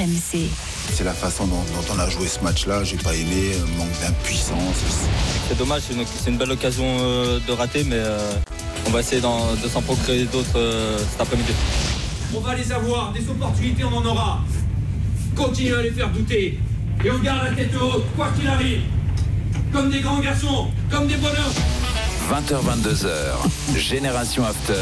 RMC. C'est la façon dont, dont on a joué ce match-là. J'ai pas aimé, euh, manque d'impuissance. C'est dommage, c'est une, une belle occasion euh, de rater, mais euh, on va essayer de s'en procurer d'autres euh, cet après-midi. On va les avoir, des opportunités on en aura. Continuez à les faire douter. Et on garde la tête haute, quoi qu'il arrive. Comme des grands garçons, comme des bonhommes. 20h22h. Génération After.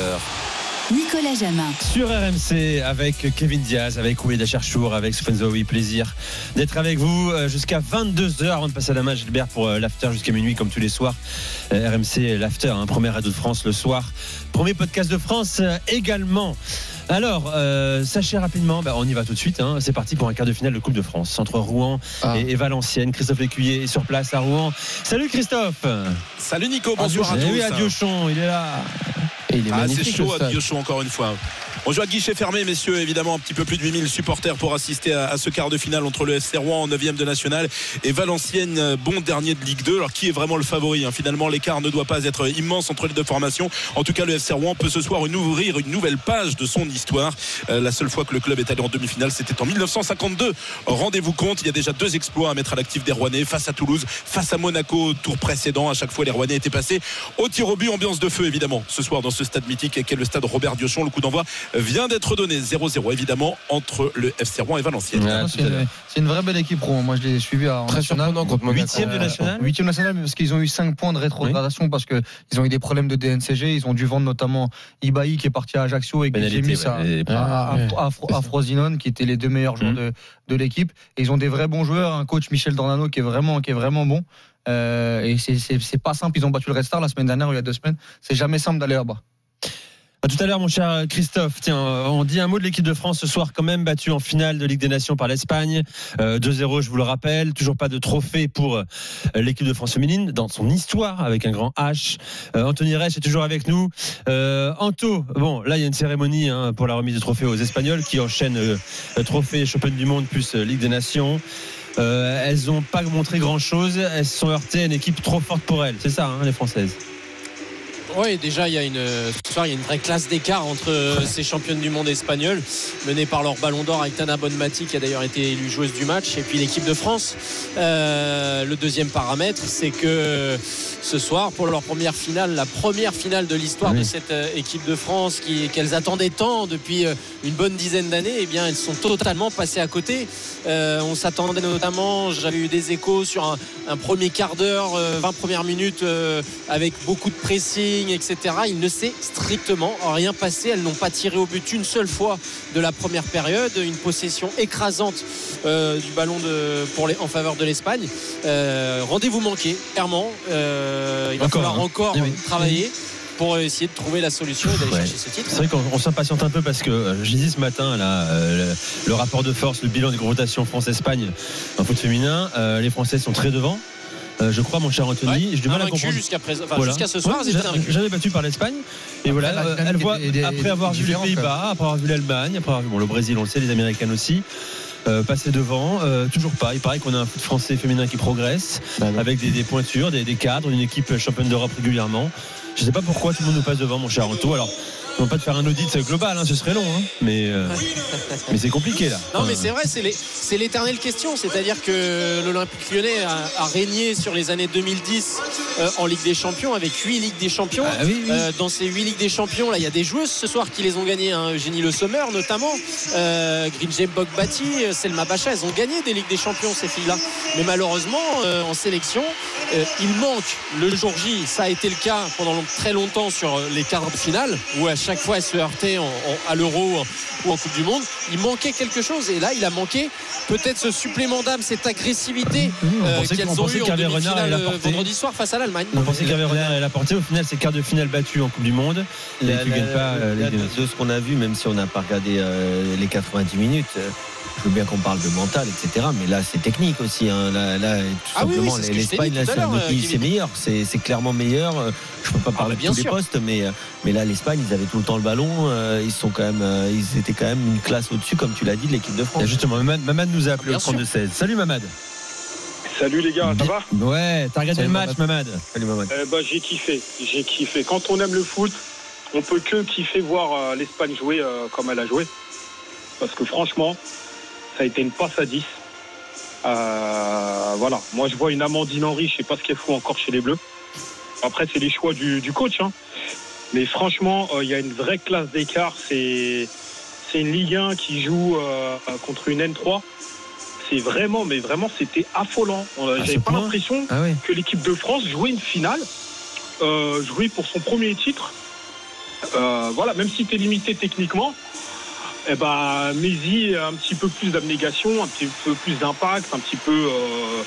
Nicolas Jamin. Sur RMC avec Kevin Diaz, avec Oueda Cherchour, avec Sofiane Zoui. Plaisir d'être avec vous euh, jusqu'à 22h avant de passer à la match Gilbert pour euh, l'after jusqu'à minuit comme tous les soirs. Euh, RMC, l'after, hein, première radio de France le soir. Premier podcast de France également. Alors, euh, sachez rapidement, bah, on y va tout de suite. hein. C'est parti pour un quart de finale de Coupe de France entre Rouen et, et Valenciennes. Christophe Lécuyer est sur place à Rouen. Salut Christophe Salut Nico, bonsoir à Eh tous. oui, à Diochon, il est là. Ah, c'est chaud à Diochon encore une fois. On joue à guichet fermé, messieurs, évidemment, un petit peu plus de 8000 supporters pour assister à, ce quart de finale entre le FC Rouen en 9e de national et Valenciennes, euh, bon dernier de Ligue 2. Alors, qui est vraiment le favori hein? Finalement, l'écart ne doit pas être immense entre les deux formations. En tout cas, le FC Rouen peut ce soir ouvrir une nouvelle page de son histoire. Euh, la seule fois que le club est allé en demi-finale, c'était en 1952. Rendez-vous compte, il y a déjà deux exploits à mettre à l'actif des Rouennais face à Toulouse, face à Monaco, tour précédent. À chaque fois, les Rouennais étaient passés au tir au but, ambiance de feu, évidemment, ce soir dans ce stade mythique qu'est le stade Robert Diochon. Le coup d'envoi vient d'être donné 0-0, évidemment, entre le FC Rouen et Valenciennes. Ouais, C'est à une, c'est une vraie belle équipe Rouen. Moi, je l'ai suivi en Très national. surprenant contre Monaco. Huitième de national Huitième national, mais parce qu'ils ont eu 5 points de rétrogradation parce qu'ils ont eu des problèmes de DNCG. Ils ont dû vendre notamment Ibaï qui est parti à Ajaccio et Pénalité, Guillemets à, ouais, à, à- à- à Frosinone qui étaient les deux meilleurs joueurs Mhm. de, de l'équipe. Et ils ont des vrais bons joueurs. Un coach Michel Dornano qui est vraiment, qui est vraiment bon. Euh, et c'est- c'est c'est pas simple. Ils ont battu le Red Star la semaine dernière ou il y a deux semaines. C'est jamais simple d'aller là-bas. Tout à l'heure, mon cher Christophe. Tiens, on dit un mot de l'équipe de France ce soir, quand même battue en finale de Ligue des Nations par l'Espagne. Euh, 2-0, je vous le rappelle. Toujours pas de trophée pour euh, l'équipe de France féminine dans son histoire avec un grand H. Euh, Anthony Reich est toujours avec nous. Euh, Anto, bon, là, il y a une cérémonie hein, pour la remise de trophée aux Espagnols qui enchaînent euh, trophée Champion du Monde plus euh, Ligue des Nations. Euh, elles n'ont pas montré grand chose. Elles se sont heurtées à une équipe trop forte pour elles. C'est ça, hein, les Françaises. Oui, déjà, il y a une, ce soir, il y a une vraie classe d'écart entre euh, ces championnes du monde espagnoles, menées par leur ballon d'or, Aitana Bonmati, qui a d'ailleurs été élue joueuse du match, et puis l'équipe de France. Euh, le deuxième paramètre, c'est que ce soir, pour leur première finale, la première finale de l'histoire Oui. de cette euh, équipe de France, qu'elles attendaient tant depuis une bonne dizaine d'années, eh bien, elles sont totalement passées à côté. Euh, on s'attendait notamment, j'avais eu des échos sur un, un premier quart d'heure, euh, 20 premières minutes euh, avec beaucoup de pressing, etc. Il ne s'est strictement rien passé. Elles n'ont pas tiré au but une seule fois de la première période. Une possession écrasante euh, du ballon de, pour les, en faveur de l'Espagne. Euh, Rendez-vous manqué, clairement. Euh, il va Encore, falloir hein. encore Eh oui. travailler pour essayer de trouver la solution et d'aller Ouais. chercher ce titre. C'est vrai qu'on on s'impatiente un peu parce que je disais ce matin là, euh, le, le rapport de force, le bilan des confrontations France-Espagne en foot féminin, euh, les Français sont très devant. Euh, je crois, mon cher Anthony, Ouais, j'ai du mal à comprendre. jusqu'à présent, enfin, Voilà. jusqu'à ce soir, Ouais. J'avais battu par l'Espagne. Et voilà, la euh, elle voit, après avoir vu les Pays-Bas, après avoir vu l'Allemagne, après avoir vu bon, le Brésil, on le sait, les Américaines aussi. euh, passer devant, euh, toujours pas. Il paraît qu'on a un foot français féminin qui progresse, avec des, des pointures, des, des cadres, une équipe championne d'Europe régulièrement. Je sais pas pourquoi tout le monde nous passe devant, mon cher Anto. Alors, on va pas te faire un audit global, hein, ce serait long, hein, mais, euh, mais c'est compliqué là. Non, mais c'est vrai, c'est l'éternelle question. C'est-à-dire que l'Olympique lyonnais a, a régné sur les années 2010 euh, en Ligue des Champions avec 8 Ligues des Champions. Ah oui, oui. Euh, dans ces 8 Ligues des Champions, là, il y a des joueuses ce soir qui les ont gagnées. Hein. Eugénie Le Sommer, notamment. Grinjem Bogbati, Selma Bacha. Elles ont gagné des Ligues des Champions, ces filles-là. Mais malheureusement, en sélection, il manque le jour J. Ça a été le cas pendant long- très longtemps sur les quarts de finale, où à chaque fois, elle se heurtait à l'Euro ou en Coupe du Monde. Il manquait quelque chose et là, il a manqué peut-être ce supplément d'âme, cette agressivité euh, qu'elles ont eu en demi-finale euh, vendredi soir face à l'Allemagne. On pensait qu'Hervé Renard allait la porter. Au final, c'est quart de finale battu en Coupe du Monde. Et tu gagnes pas de ce qu'on a vu, même si on n'a pas regardé les 90 minutes je veux bien qu'on parle de mental, etc. Mais là, c'est technique aussi. Hein. Là, là, tout ah simplement, oui, l'Espagne, c'est meilleur. C'est clairement meilleur. Je peux pas parler ah, de tous les postes, mais, mais là, l'Espagne, ils avaient tout le temps le ballon. Euh, ils sont quand même, euh, ils étaient quand même une classe au-dessus, comme tu l'as dit, de l'équipe de France. justement, Mamad, nous a appelé au 32 16. Salut Mamad. Salut les gars, ça va Ouais, t'as regardé le match, Mamad. Salut Mamad. Eh ben, j'ai kiffé, j'ai kiffé. Quand on aime le foot, on peut que kiffer voir euh, l'Espagne jouer comme elle a joué. Parce que franchement, ça a été une passe à 10. Euh, voilà, moi je vois une Amandine Henry, je sais pas ce qu'elle fout encore chez les Bleus. Après, c'est les choix du, coach. Hein. Mais franchement, euh, il y a une vraie classe d'écart. C'est, c'est une Ligue 1 qui joue euh, contre une N3. C'est vraiment, mais vraiment, c'était affolant. J'avais pas l'impression ah que l'équipe de France jouait une finale, jouait pour son premier titre. voilà, même si tu es limité techniquement, eh ben, Mézi un petit peu plus d'abnégation, un petit peu plus d'impact, un petit peu euh,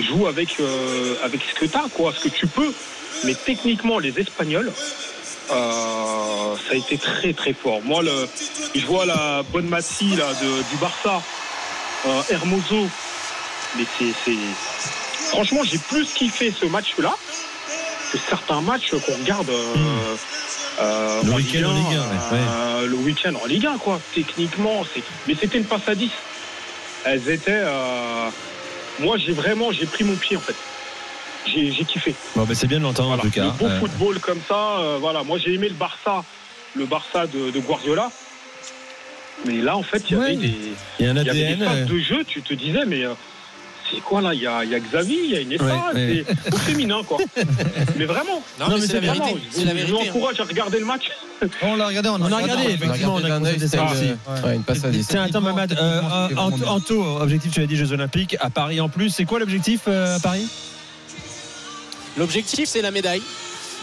joue avec, euh, avec ce que tu as, quoi, ce que tu peux. Mais techniquement, les Espagnols, euh, ça a été très très fort. Moi, le, je vois la bonne Massi là, du Barça, Hermoso, mais c'est. Franchement, j'ai plus kiffé ce match-là que certains matchs qu'on regarde. Euh, le week-end en Ligue 1. Euh, le week-end en Ligue 1, quoi. Techniquement, c'est. Mais c'était une passe à 10. Elles étaient. Euh, moi, j'ai vraiment, j'ai pris mon pied en fait. J'ai kiffé. Bon, ben c'est bien de l'entendre en tout cas. Le beau football comme ça, voilà. Moi, j'ai aimé le Barça, le Barça de, Guardiola. Mais là, en fait, il y avait des. Il y a un ADN. des phases de jeu, tu te disais, mais c'est quoi là? Il y a, y a Xavi, il y a Iniesta, c'est au féminin quoi. mais vraiment. Non, mais, c'est la vérité. C'est la vérité. Je vous encourage à regarder le match. On l'a regardé, on, a, regardé, effectivement, on a regardé ouais, une passe à 10. Tiens, attends, Mamad, euh, Anto, objectif, tu as dit Jeux Olympiques à Paris en plus. C'est quoi l'objectif euh, à Paris? L'objectif, c'est la médaille.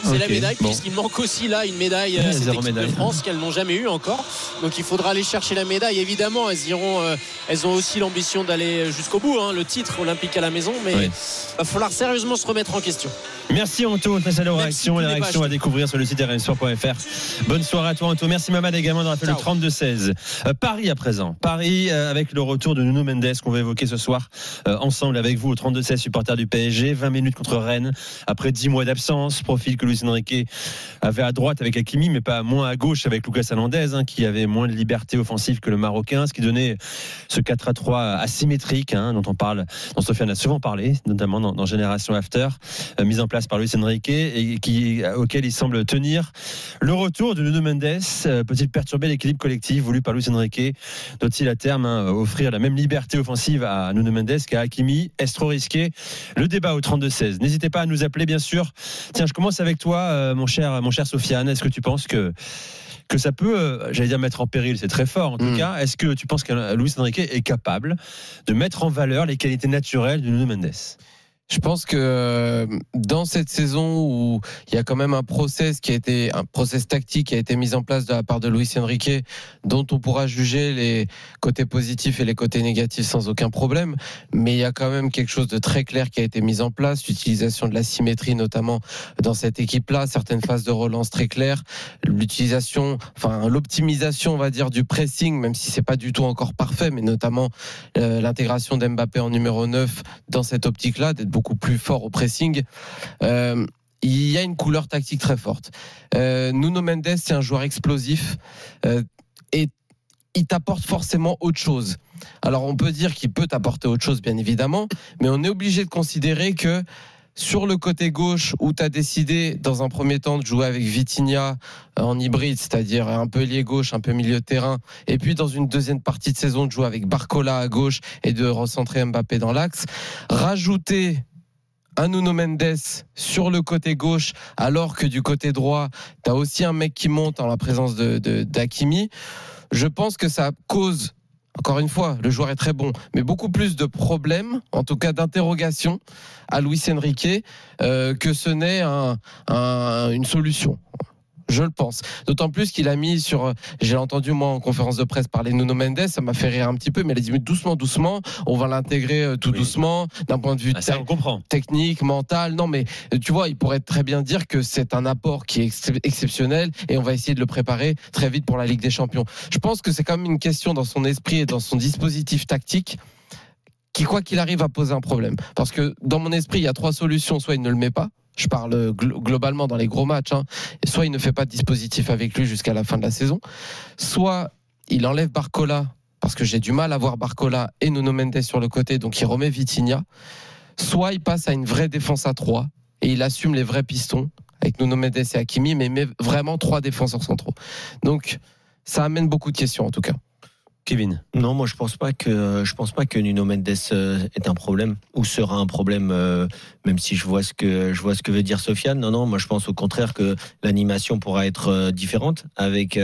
C'est la médaille, puisqu'il manque aussi là une médaille à cette équipe de France qu'elles n'ont jamais eu encore. Donc il faudra aller chercher la médaille. Évidemment, elles iront, euh, elles ont aussi l'ambition d'aller jusqu'au bout, hein, le titre olympique à la maison, mais il va falloir sérieusement se remettre en question. Merci Anto, à la réaction, la réaction à découvrir sur le site rmsport.fr. Bonne soirée à toi Anto. Merci Mamad également d'avoir fait le 32-16. Euh, Paris à présent. Paris euh, avec le retour de Nuno Mendes qu'on va évoquer ce soir ensemble avec vous au 32-16 supporters du PSG. 20 minutes contre Rennes après 10 mois d'absence. Profil que Luis Enrique avait à droite avec Hakimi, mais pas moins à gauche avec Lucas Hernandez, hein, qui avait moins de liberté offensive que le Marocain, ce qui donnait ce 4 à 3 asymétrique, hein, dont on parle, dont Sofiane a souvent parlé, notamment dans, Génération After, euh, mise en place par Luis Enrique et qui, auquel il semble tenir. Le retour de Nuno Mendes euh, peut-il perturber l'équilibre collectif voulu par Luis Enrique? Doit-il à terme hein, offrir la même liberté offensive à Nuno Mendes qu'à Hakimi? Est-ce trop risqué? Le débat au 32-16. N'hésitez pas à nous appeler, bien sûr. Tiens, je commence avec toi, euh, mon cher, mon cher Sofiane. Est-ce que tu penses que que ça peut, euh, j'allais dire mettre en péril, c'est très fort en tout mm. cas. Est-ce que tu penses que Luis Enrique est capable de mettre en valeur les qualités naturelles de Nuno Mendes? Je pense que euh, dans cette saison où il y a quand même un process qui a été un process tactique qui a été mis en place de la part de Luis Enrique, dont on pourra juger les côtés positifs et les côtés négatifs sans aucun problème, mais il y a quand même quelque chose de très clair qui a été mis en place, l'utilisation de la symétrie notamment dans cette équipe-là, certaines phases de relance très claires, l'utilisation, enfin l'optimisation, on va dire, du pressing, même si c'est pas du tout encore parfait, mais notamment euh, l'intégration d'Mbappé en numéro 9 dans cette optique-là, beaucoup plus fort au pressing. Euh, il y a une couleur tactique très forte. Euh, Nuno Mendes, c'est un joueur explosif euh, et il t'apporte forcément autre chose. Alors on peut dire qu'il peut t'apporter autre chose, bien évidemment, mais on est obligé de considérer que sur le côté gauche où tu as décidé dans un premier temps de jouer avec Vitinha en hybride, c'est-à-dire un peu lié gauche, un peu milieu de terrain, et puis dans une deuxième partie de saison de jouer avec Barcola à gauche et de recentrer Mbappé dans l'axe, rajouter un Nuno Mendes sur le côté gauche, alors que du côté droit, tu as aussi un mec qui monte en la présence de d'Akimi. Je pense que ça cause encore une fois, le joueur est très bon, mais beaucoup plus de problèmes, en tout cas d'interrogations, à Luis Enrique euh, que ce n'est un, une solution. Je le pense. D'autant plus qu'il a mis sur. J'ai entendu, moi, en conférence de presse parler Nuno Mendes, ça m'a fait rire un petit peu, mais il a dit doucement, doucement, on va l'intégrer euh, tout doucement, d'un point de vue Ah, technique, mental. Non, mais euh, tu vois, il pourrait très bien dire que c'est un apport qui est ex exceptionnel et on va essayer de le préparer très vite pour la Ligue des Champions. Je pense que c'est quand même une question dans son esprit et dans son dispositif tactique qui, quoi qu'il arrive, va poser un problème. Parce que dans mon esprit, il y a trois solutions. Soit il ne le met pas. Je parle glo globalement dans les gros matchs. Hein. Soit il ne fait pas de dispositif avec lui jusqu'à la fin de la saison. Soit il enlève Barcola parce que j'ai du mal à voir Barcola et Nuno Mendes sur le côté, donc il remet Vitinha. Soit il passe à une vraie défense à 3 et il assume les vrais pistons avec Nuno Mendes et Hakimi, mais met vraiment trois défenseurs centraux. Donc ça amène beaucoup de questions en tout cas. Kevin Non, moi je pense pas que pense pas que Nuno Mendes euh, est un problème ou sera un problème, euh, même si je vois ce que je vois ce que veut dire Sofiane. Non, non, moi je pense au contraire que l'animation pourra être euh, différente avec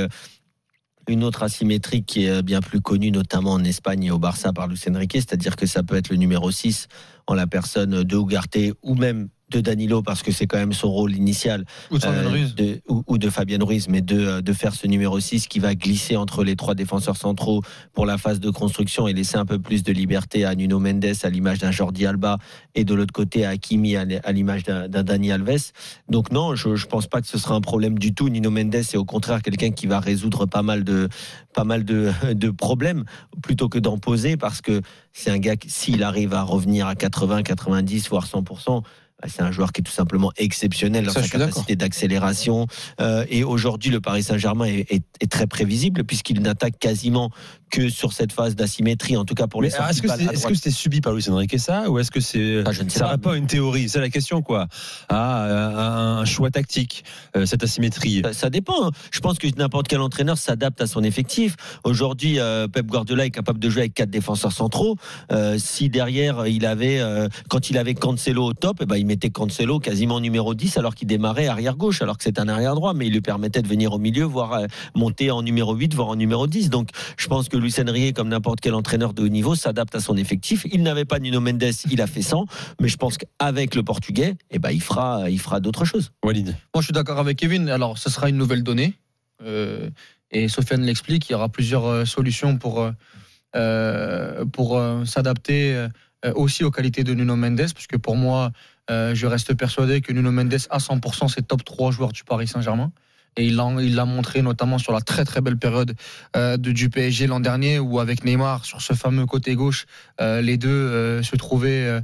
une autre asymétrie qui est bien plus connue, notamment en Espagne et au Barça par Luis Enrique, c'est-à-dire que ça peut être le numéro 6 en la personne de Ugarte ou même de Danilo parce que c'est quand même son rôle initial ou de, euh, de, ou, ou, de Fabien Ruiz mais de, de faire ce numéro 6 qui va glisser entre les trois défenseurs centraux pour la phase de construction et laisser un peu plus de liberté à Nuno Mendes à l'image d'un Jordi Alba et de l'autre côté à Hakimi à l'image d'un Dani Alves. Donc non je, je pense pas que ce sera un problème du tout Nuno Mendes est au contraire quelqu'un qui va résoudre pas mal de pas mal de, de problèmes plutôt que d'en poser parce que c'est un gars s'il arrive à revenir à 80 90 voire 100% c'est un joueur qui est tout simplement exceptionnel dans Ça, sa capacité d'accélération. Euh, et aujourd'hui, le Paris Saint-Germain est, est, est, très prévisible puisqu'il n'attaque quasiment que sur cette phase d'asymétrie, en tout cas pour les Est-ce que c'est est -ce c'est subi par Luis Enrique ça ou est-ce que c'est ah, je ne sais ça pas, à une théorie? C'est la question quoi. Ah, un choix tactique, euh, cette asymétrie. Ça, ça, dépend. Je pense que n'importe quel entraîneur s'adapte à son effectif. Aujourd'hui, euh, Pep Guardiola est capable de jouer avec quatre défenseurs centraux. Euh, si derrière il avait, euh, quand il avait Cancelo au top, eh ben, il mettait Cancelo quasiment numéro 10 alors qu'il démarrait arrière gauche, alors que c'est un arrière droit, mais il lui permettait de venir au milieu, voire euh, monter en numéro 8, voire en numéro 10. Donc je pense que Luis Enrique, comme n'importe quel entraîneur de haut niveau, s'adapte à son effectif. Il n'avait pas Nuno Mendes, il a fait 100, mais je pense qu'avec le Portugais, eh ben, il fera, il fera d'autres choses. Walid. Moi je suis d'accord avec Kevin. Alors ce sera une nouvelle donnée. Euh, et Sofiane l'explique, il y aura plusieurs euh, solutions pour, euh, pour s'adapter aussi aux qualités de Nuno Mendes, parce que pour moi, euh, je reste persuadé que Nuno Mendes, à 100%, c'est top 3 joueurs du Paris Saint-Germain. Et il l'a montré notamment sur la très très belle période euh, de, du PSG l'an dernier, où avec Neymar, sur ce fameux côté gauche, euh, les deux euh, se trouvaient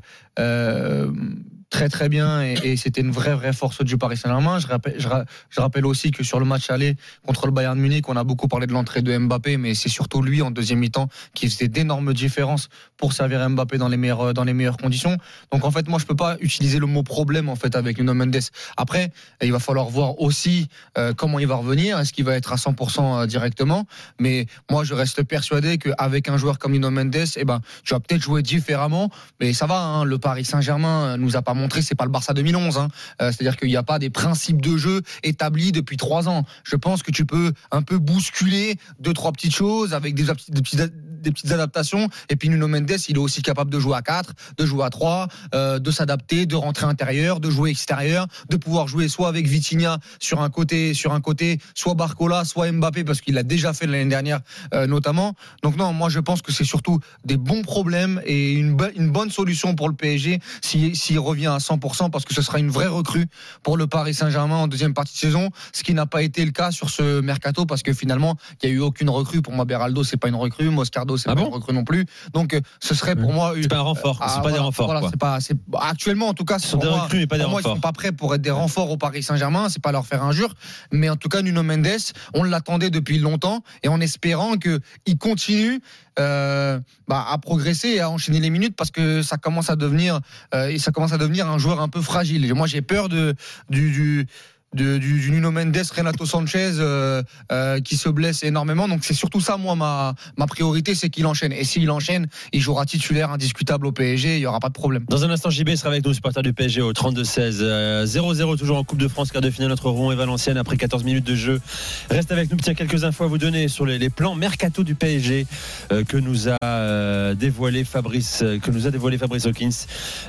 très très bien et, c'était une vraie vraie force du Paris Saint-Germain. Je rappelle, je, rappelle aussi que sur le match aller contre le Bayern Munich, on a beaucoup parlé de l'entrée de Mbappé, mais c'est surtout lui en deuxième mi-temps qui faisait d'énormes différences pour servir Mbappé dans les meilleures dans les meilleures conditions. Donc en fait, moi je peux pas utiliser le mot problème en fait avec Nuno Mendes. Après, il va falloir voir aussi euh, comment il va revenir. Est-ce qu'il va être à 100% directement? Mais moi je reste persuadé qu'avec un joueur comme Nuno Mendes, eh ben tu vas peut-être jouer différemment, mais ça va. Hein, le Paris Saint-Germain nous a pas montré c'est pas le Barça 2011. Hein. Euh, C'est-à-dire qu'il n'y a pas des principes de jeu établis depuis trois ans. Je pense que tu peux un peu bousculer deux trois petites choses avec des, des, petites, des petites adaptations. Et puis Nuno Mendes, il est aussi capable de jouer à 4, de jouer à 3, euh, de s'adapter, de rentrer intérieur, de jouer extérieur, de pouvoir jouer soit avec Vitinha sur un côté, sur un côté, soit Barcola, soit Mbappé parce qu'il l'a déjà fait l'année dernière euh, notamment. Donc non, moi je pense que c'est surtout des bons problèmes et une, bonne solution pour le PSG s'il si, revient à 100% parce que ce sera une vraie recrue pour le Paris Saint-Germain en deuxième partie de saison, ce qui n'a pas été le cas sur ce mercato parce que finalement il n'y a eu aucune recrue. Pour moi, Beraldo c'est pas une recrue, Moscardo c'est ah pas bon une recrue non plus. Donc euh, ce serait pour moi c'est pas un renfort, ah, c'est pas voilà, des renforts. Voilà, quoi. c'est pas, actuellement en tout cas, ce sont des moi, recrues mais pas des moi, renforts. ils sont pas prêts pour être des renforts au Paris Saint-Germain. C'est pas leur faire injure, mais en tout cas Nuno Mendes, on l'attendait depuis longtemps et en espérant que il continue euh, bah, à progresser et à enchaîner les minutes parce que ça commence à devenir euh, et ça commence à devenir un joueur un peu fragile. Moi j'ai peur de du du, Nuno Mendes, Renato Sanchez euh, euh, qui se blesse énormément. Donc c'est surtout ça, moi, ma, priorité, c'est qu'il enchaîne. Et s'il enchaîne, il jouera titulaire indiscutable au PSG, il n'y aura pas de problème. Dans un instant, JB sera avec nous, supporter du PSG au 32-16. 0-0 toujours en Coupe de France, quart de finale entre Rouen et Valenciennes après 14 minutes de jeu. Reste avec nous, tiens, quelques infos à vous donner sur les, plans mercato du PSG euh, que nous a euh, dévoilé Fabrice, euh, que nous a dévoilé Fabrice Hawkins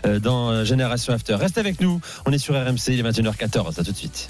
euh, dans Génération After. Reste avec nous, on est sur RMC, il est 21h14, à tout de suite.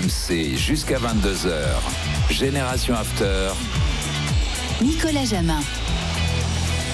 RMC jusqu'à 22h. Génération After. Nicolas Jamin.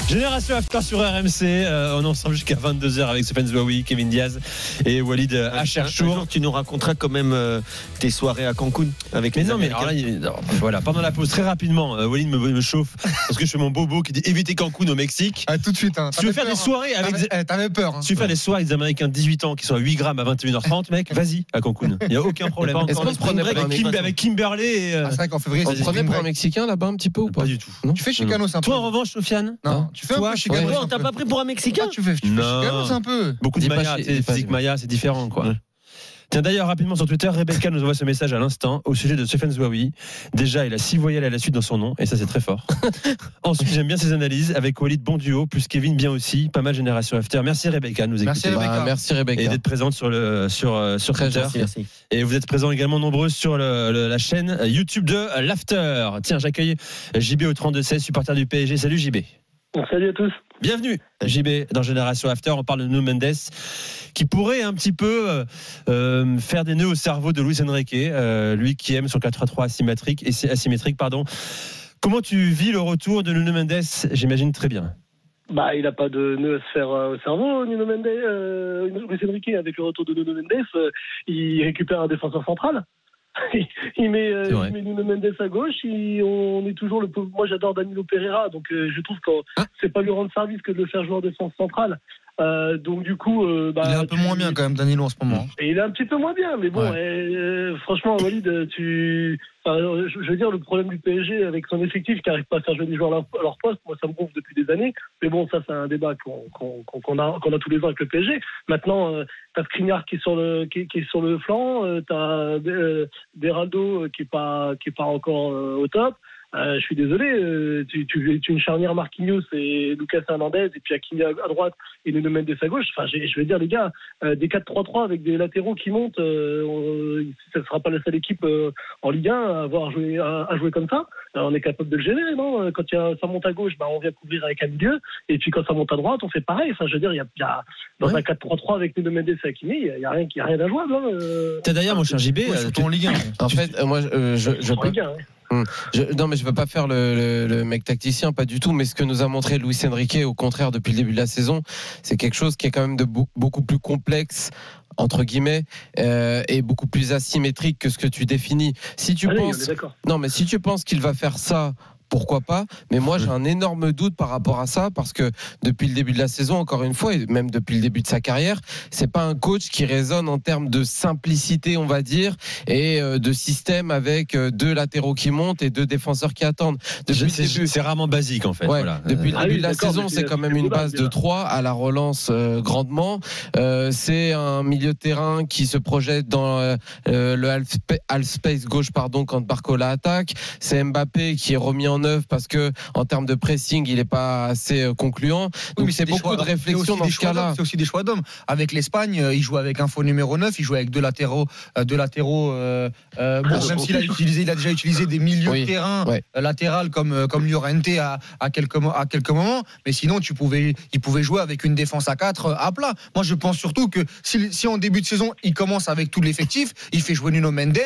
Génération After sur RMC, euh, on est ensemble jusqu'à 22h avec Stéphane Zouaoui, Kevin Diaz et Walid Acharchour. Tu nous raconteras quand même euh, tes soirées à Cancun avec mais les non, mais alors là, non, voilà, pendant la pause, très rapidement, euh, Walid me, me chauffe parce que je fais mon bobo qui dit éviter Cancun au Mexique. Ah, tout de suite. Hein. Si tu veux faire des peur, soirées hein. avec T'avais- des- eh, T'avais peur. hein. Si tu veux faire des soirées avec des Américains de 18 ans qui sont à 8 grammes à 21h30, mec, vas-y à Cancun. Il n'y a aucun problème. Est-ce qu'on se prenait pour un avec, Kim- avec Kimberley et. euh, Ah, c'est vrai qu'en février, On c'est se prenait pour un. Mexicain là-bas un petit peu ou pas Pas du tout. Tu fais Chicanos un peu. Toi, en revanche, Sofiane Non, tu fais un Toi, peu Chicanos. ouais. un peu. pris pour un Mexicain Ah, tu fais, tu fais Non. Chicanos un peu. Beaucoup de pas Maya, pas physique Maya, c'est différent quoi. Tiens d'ailleurs rapidement sur Twitter, Rebecca nous envoie ce message à l'instant au sujet de Stéphane Zouaoui. Déjà, il a six voyelles à la suite dans son nom et ça c'est très fort. Ensuite, j'aime bien ses analyses avec Walid bon duo plus Kevin bien aussi, pas mal génération after. Merci Rebecca de nous Merci, écouter. Rebecca. Bah, Merci Et Rebecca. d'être présente sur le sur euh, sur Très Twitter. gentil. Merci. Et vous êtes présents également nombreux sur le- le- la chaîne YouTube de l'After. Tiens, j'accueille JB au 32 16, supporter du PSG. Salut JB. Salut à tous. Bienvenue, JB, dans Génération After. On parle de Nuno Mendes, qui pourrait un petit peu euh, euh, faire des nœuds au cerveau de Luis Enrique, euh, lui qui aime son 4-3-3 asymétrique, asymétrique. Pardon. Comment tu vis le retour de Nuno Mendes J'imagine très bien. Bah, il n'a pas de nœud à se faire au cerveau, Nuno Mendes, euh, Luis Enrique, avec le retour de Nuno Mendes, il récupère un défenseur central. il, met, euh, il met Nuno Mendes à gauche. il- on est toujours le. pauvre- Moi, j'adore Danilo Pereira, donc euh, je trouve que c'est pas lui rendre service que de le faire jouer en défense centrale. Euh, donc du coup, euh, bah, Il est un peu tu- moins bien quand même, Danilo, en ce moment. Et il est un petit peu moins bien, mais bon, Ouais. euh, franchement, Walid, tu. enfin, je, je veux dire, le problème du PSG avec son effectif qui n'arrive pas à faire jouer des joueurs à leur, poste, moi, ça me gonfle depuis des années. Mais bon, ça, c'est un débat qu'on qu'on- qu'on- qu'on a, qu'on a tous les ans avec le PSG. Maintenant, euh, t'as Skriniar qui est sur le, qui, est- qui est sur le flanc, euh, t'as euh, euh, qui est pas, qui est pas encore euh, au top. Euh, je suis désolé, euh, tu, tu, tu une charnière Marquinhos et Lucas Hernandez et puis Hakimi à, à droite et Nuno Mendes à gauche. Enfin, je veux dire, les gars, euh, des 4-3-3 avec des latéraux qui montent, euh, on- ça ne sera pas la seule équipe euh, en Ligue 1 à avoir joué, à, à jouer comme ça. On est capable de le gérer, non? Euh, Quand il y a- ça monte à gauche, bah, on vient couvrir avec un milieu. Et puis quand ça monte à droite, on fait pareil. Enfin, je veux dire, il y a, il y a- dans un 4-3-3 avec Nuno Mendes et Hakimi, il n'y a, rien y a rien d'injouable. Hein, euh. T'as d'ailleurs, mon cher JB, Ouais, euh, tu- en Ligue 1. En fait, moi, euh, je, je peux- Ligue 1. Hum. Je- non, mais je veux pas faire le, le- le mec tacticien, pas du tout. Mais ce que nous a montré Luis Enrique, au contraire, depuis le début de la saison, c'est quelque chose qui est quand même de beau- beaucoup plus complexe entre guillemets euh, et beaucoup plus asymétrique que ce que tu définis. Si tu Allez, penses, d'accord. non, mais si tu penses qu'il va faire ça. Pourquoi pas Mais moi, j'ai un énorme doute par rapport à ça parce que depuis le début de la saison, encore une fois, et même depuis le début de sa carrière, c'est pas un coach qui résonne en termes de simplicité, on va dire, et euh, de système avec euh, deux latéraux qui montent et deux défenseurs qui attendent. Depuis c'est début, c'est rarement basique en fait. Ouais, voilà. depuis le Ah début oui, de la saison, c'est quand même une base, de déjà. 3 à la relance euh, grandement. Euh, c'est un milieu de terrain qui se projette dans euh, le half space gauche pardon quand Barcola attaque. C'est Mbappé qui est remis en œuvre parce que en termes de pressing, il n'est pas assez euh, concluant. Donc c'est beaucoup de réflexion dans ce cas-là. C'est aussi des choix d'hommes. Avec l'Espagne, euh, il joue avec un faux numéro 9, il joue avec deux latéraux, euh, deux latéraux. euh, euh, bon, Ah, même s'il a utilisé, il a déjà utilisé des milieux Oui, de terrain ouais. latéral comme comme Llorente à, à quelques à quelques moments. Mais sinon, tu pouvais, il pouvait jouer avec une défense à 4 à plat. Moi, je pense surtout que si, si en début de saison, il commence avec tout l'effectif, il fait jouer Nuno Mendes,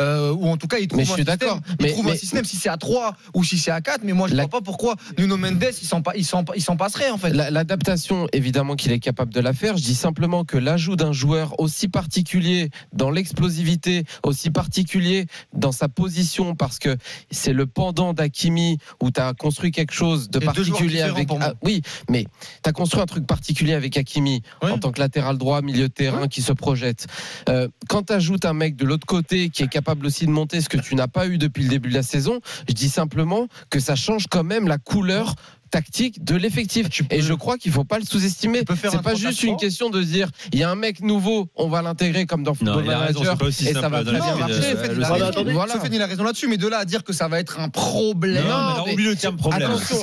euh, ou en tout cas, il trouve Mais je un suis système. Il Mais- trouve un système si c'est à 3 ou si c'est à 4 Mais moi, je ne La- vois pas pourquoi Nuno Mendes, il s'en pa- il s'en il s'en passerait en fait. La- L'adaptation, évidemment qu'il est capable de la faire. Je dis simplement que l'ajout d'un joueur aussi particulier dans l'explosivité, aussi particulier dans sa position, parce que c'est le pendant d'Akimi où tu as construit quelque chose de particulier avec. pour moi. Ah, oui, mais tu as construit un truc particulier avec Akimi Oui. en tant que latéral droit, milieu de terrain qui se projette. Euh, quand tu ajoutes un mec de l'autre côté qui est capable aussi de monter ce que tu n'as pas eu depuis le début de la saison, je dis simplement que ça change quand même la couleur tactique de l'effectif. Et je crois qu'il faut pas le sous-estimer. C'est pas juste une question de dire il y a un mec nouveau, on va l'intégrer comme dans Football Manager et ça va très bien marcher. Il a raison là-dessus, mais de là à dire que ça va être un problème. Non, oublie le terme problème. Attention,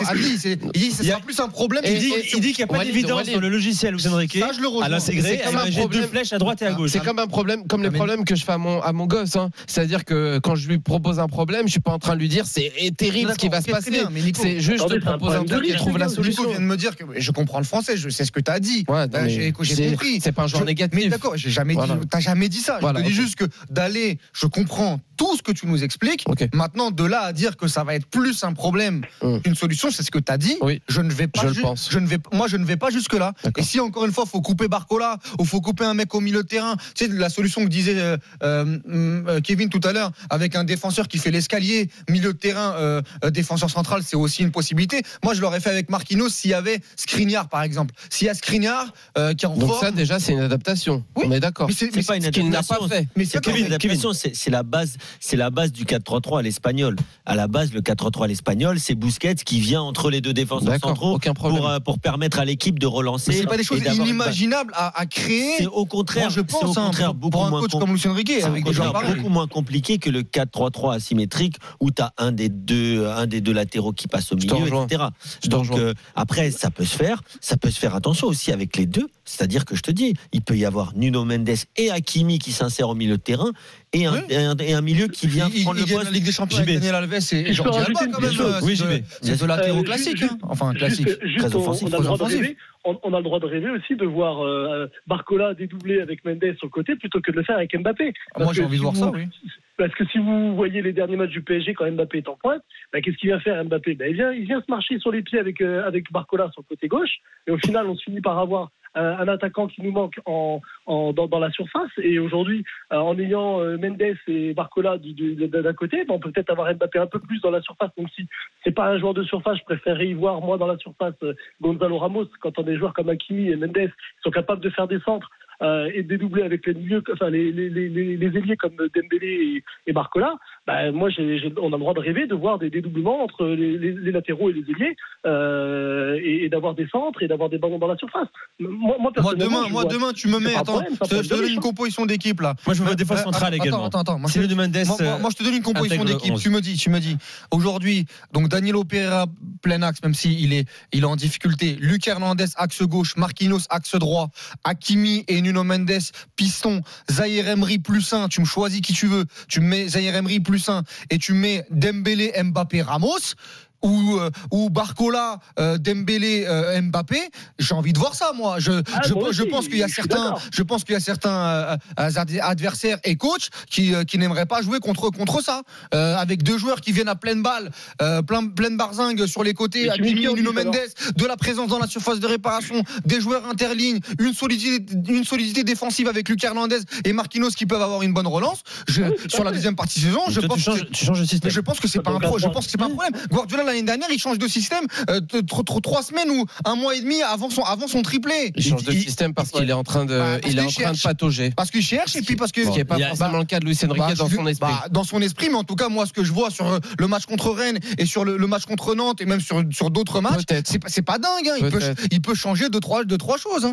il dit ce sera plus un problème. Il dit qu'il n'y a pas d'évidence dans le logiciel Luis Enrique à l'intégrer, imaginer deux flèches à droite et à gauche. C'est comme un problème, comme les problèmes que je fais à mon à mon gosse. hein. C'est-à-dire que quand je lui propose un problème, je suis pas en train de lui dire c'est terrible ce qui va se passer. C'est juste je te propose un truc et trouve la solution. vient de me dire que je comprends le français, je sais ce que tu as dit. Ouais, J'ai compris. c'est pas un Je- négatif. Mais d'accord, j'ai jamais Voilà. dit. T'as jamais dit ça. Voilà, je te dis juste que d'aller, je comprends tout ce que tu nous expliques. Maintenant, de là à dire que ça va être plus un problème qu'une solution, c'est ce que tu as dit. Je ne vais pas. Je le pense. Je ne vais, moi, je ne vais pas jusque là. Et si encore une fois, faut couper Barcola ou faut couper un mec au milieu de terrain, tu sais la solution que disait euh, euh, euh, Kevin tout à l'heure, avec un défenseur qui fait l'escalier, milieu de terrain, euh, euh, défenseur central, c'est aussi une possibilité. Moi, je l'aurais fait avec Marquinhos s'il y avait Skriniar, par exemple. S'il y a Skriniar euh, qui est en Donc forme. ça déjà c'est une adaptation. On est d'accord. Mais c'est- pas une ce qu'il n'a pas adaptation. fait. Mais C'est c'est pas une adaptation, c'est c'est la base, c'est la base du 4-3-3 à l'espagnol. À la base, le 4-3-3 à l'espagnol, c'est Busquets qui vient entre les deux défenseurs centraux pour, euh, pour permettre à l'équipe de relancer. C'est pas des choses inimaginables à, à créer. C'est au contraire, Moi, je pense, au hein, contraire pour- beaucoup pour un moins coach com- comme c'est au avec des pareils. beaucoup moins compliqué que le 4-3-3 asymétrique où tu as un des deux un des deux latéraux qui passe au milieu, etc. Donc euh, après ça peut se faire, ça peut se faire attention aussi avec les deux, c'est-à-dire que je te dis, il peut y avoir Nuno Mendes et Hakimi qui s'insèrent au milieu de terrain et un, et un, et un milieu qui vient Il, prendre il le poste. la Ligue des Champions avec Daniel Alves et, et Jordi Alba quand même. euh, Oui, c'est JB. de- C'est de latéraux Euh, classiques. juste- hein. Enfin, classique. Juste, juste, Très on, offensif, très le droit de offensif. rêver. On, a le droit de rêver aussi de voir euh, Barcola dédoubler avec Mendes sur le côté plutôt que de le faire avec Mbappé. Ah, Moi, j'ai envie de si voir vous- ça, oui. Parce que si vous voyez les derniers matchs du PSG quand Mbappé est en pointe, bah, qu'est-ce qu'il vient faire Mbappé? Bah, il, vient, il vient se marcher sur les pieds avec, euh, avec Barcola sur le côté gauche. Et au final, on se finit par avoir un, un attaquant qui nous manque en, en- dans, dans la surface. Et aujourd'hui, euh, en ayant euh, Mendes et Barcola d'un côté, bah, on peut peut-être avoir Mbappé un peu plus dans la surface. Même si c'est pas un joueur de surface, je préférerais y voir moi dans la surface euh, Gonzalo Ramos quand on a des joueurs comme Hakimi et Mendes qui sont capables de faire des centres. euh, et dédoubler avec les milieux, enfin les, les, les, les- ailiers comme Dembélé et Barcola, bah, moi on a le droit de rêver de voir des dédoublements entre les, les- les latéraux et les ailiers euh, et, et d'avoir des centres et d'avoir des ballons dans la surface. Moi, moi, Moi demain, moi vois- demain, tu me mets. Attends, problème, je te, un je te donne une composition d'équipe là. Moi, je me vois défense euh, centrale attends, également. Attends, attends, moi, Si je- le de Mendes, moi, moi- moi, je te donne une composition d'équipe. 11. Tu me dis, tu me dis. Aujourd'hui, donc Danilo Pereira plein axe, même s'il il est, il est en difficulté. Luc Hernandez axe gauche, Marquinhos axe droit, Hakimi et Nuno Mendes piston, Zahir Emery plus 1. Tu me choisis qui tu veux. Tu me mets Zahir Emery plus 1 et tu mets Dembélé, Mbappé, Ramos. Ou, euh, ou Barcola, euh, Dembélé, euh, Mbappé, j'ai envie de voir ça, moi. Je, Ah, je, moi je aussi, pense qu'il y a certains, je pense qu'il y a certains adversaires et coachs qui, euh, qui n'aimeraient pas jouer contre, contre ça. Euh, avec deux joueurs qui viennent à pleine balle, euh, plein, pleine barzingue sur les côtés, en Nuno Mendes, de la présence dans la surface de réparation, des joueurs interlignes, une solidité, une solidité défensive avec Luc Hernandez et Marquinhos qui peuvent avoir une bonne relance. Je, Oui, tout à sur la deuxième partie de saison, je pense tu changes, que tu changes de mais système. je pense que c'est pas un Donc, pro, je pense que c'est pas un problème. Guardiola l'année dernière, il change de système euh, trois semaines ou un mois et demi avant son avant son triplé. Il change de système parce qu'il est en train de, Bah, il est en train de patauger. parce qu'il cherche et puis parce que Ce qui n'est pas a- forcément le cas de Luis Enrique bah, dans je- son esprit. bah, dans son esprit, mais en tout cas, moi, ce que je vois sur euh, le match contre Rennes et sur le, match contre Nantes et même sur, sur d'autres matchs, c'est pas, dingue. hein. Il, peut, Peut-être. il peut changer de trois, de trois choses.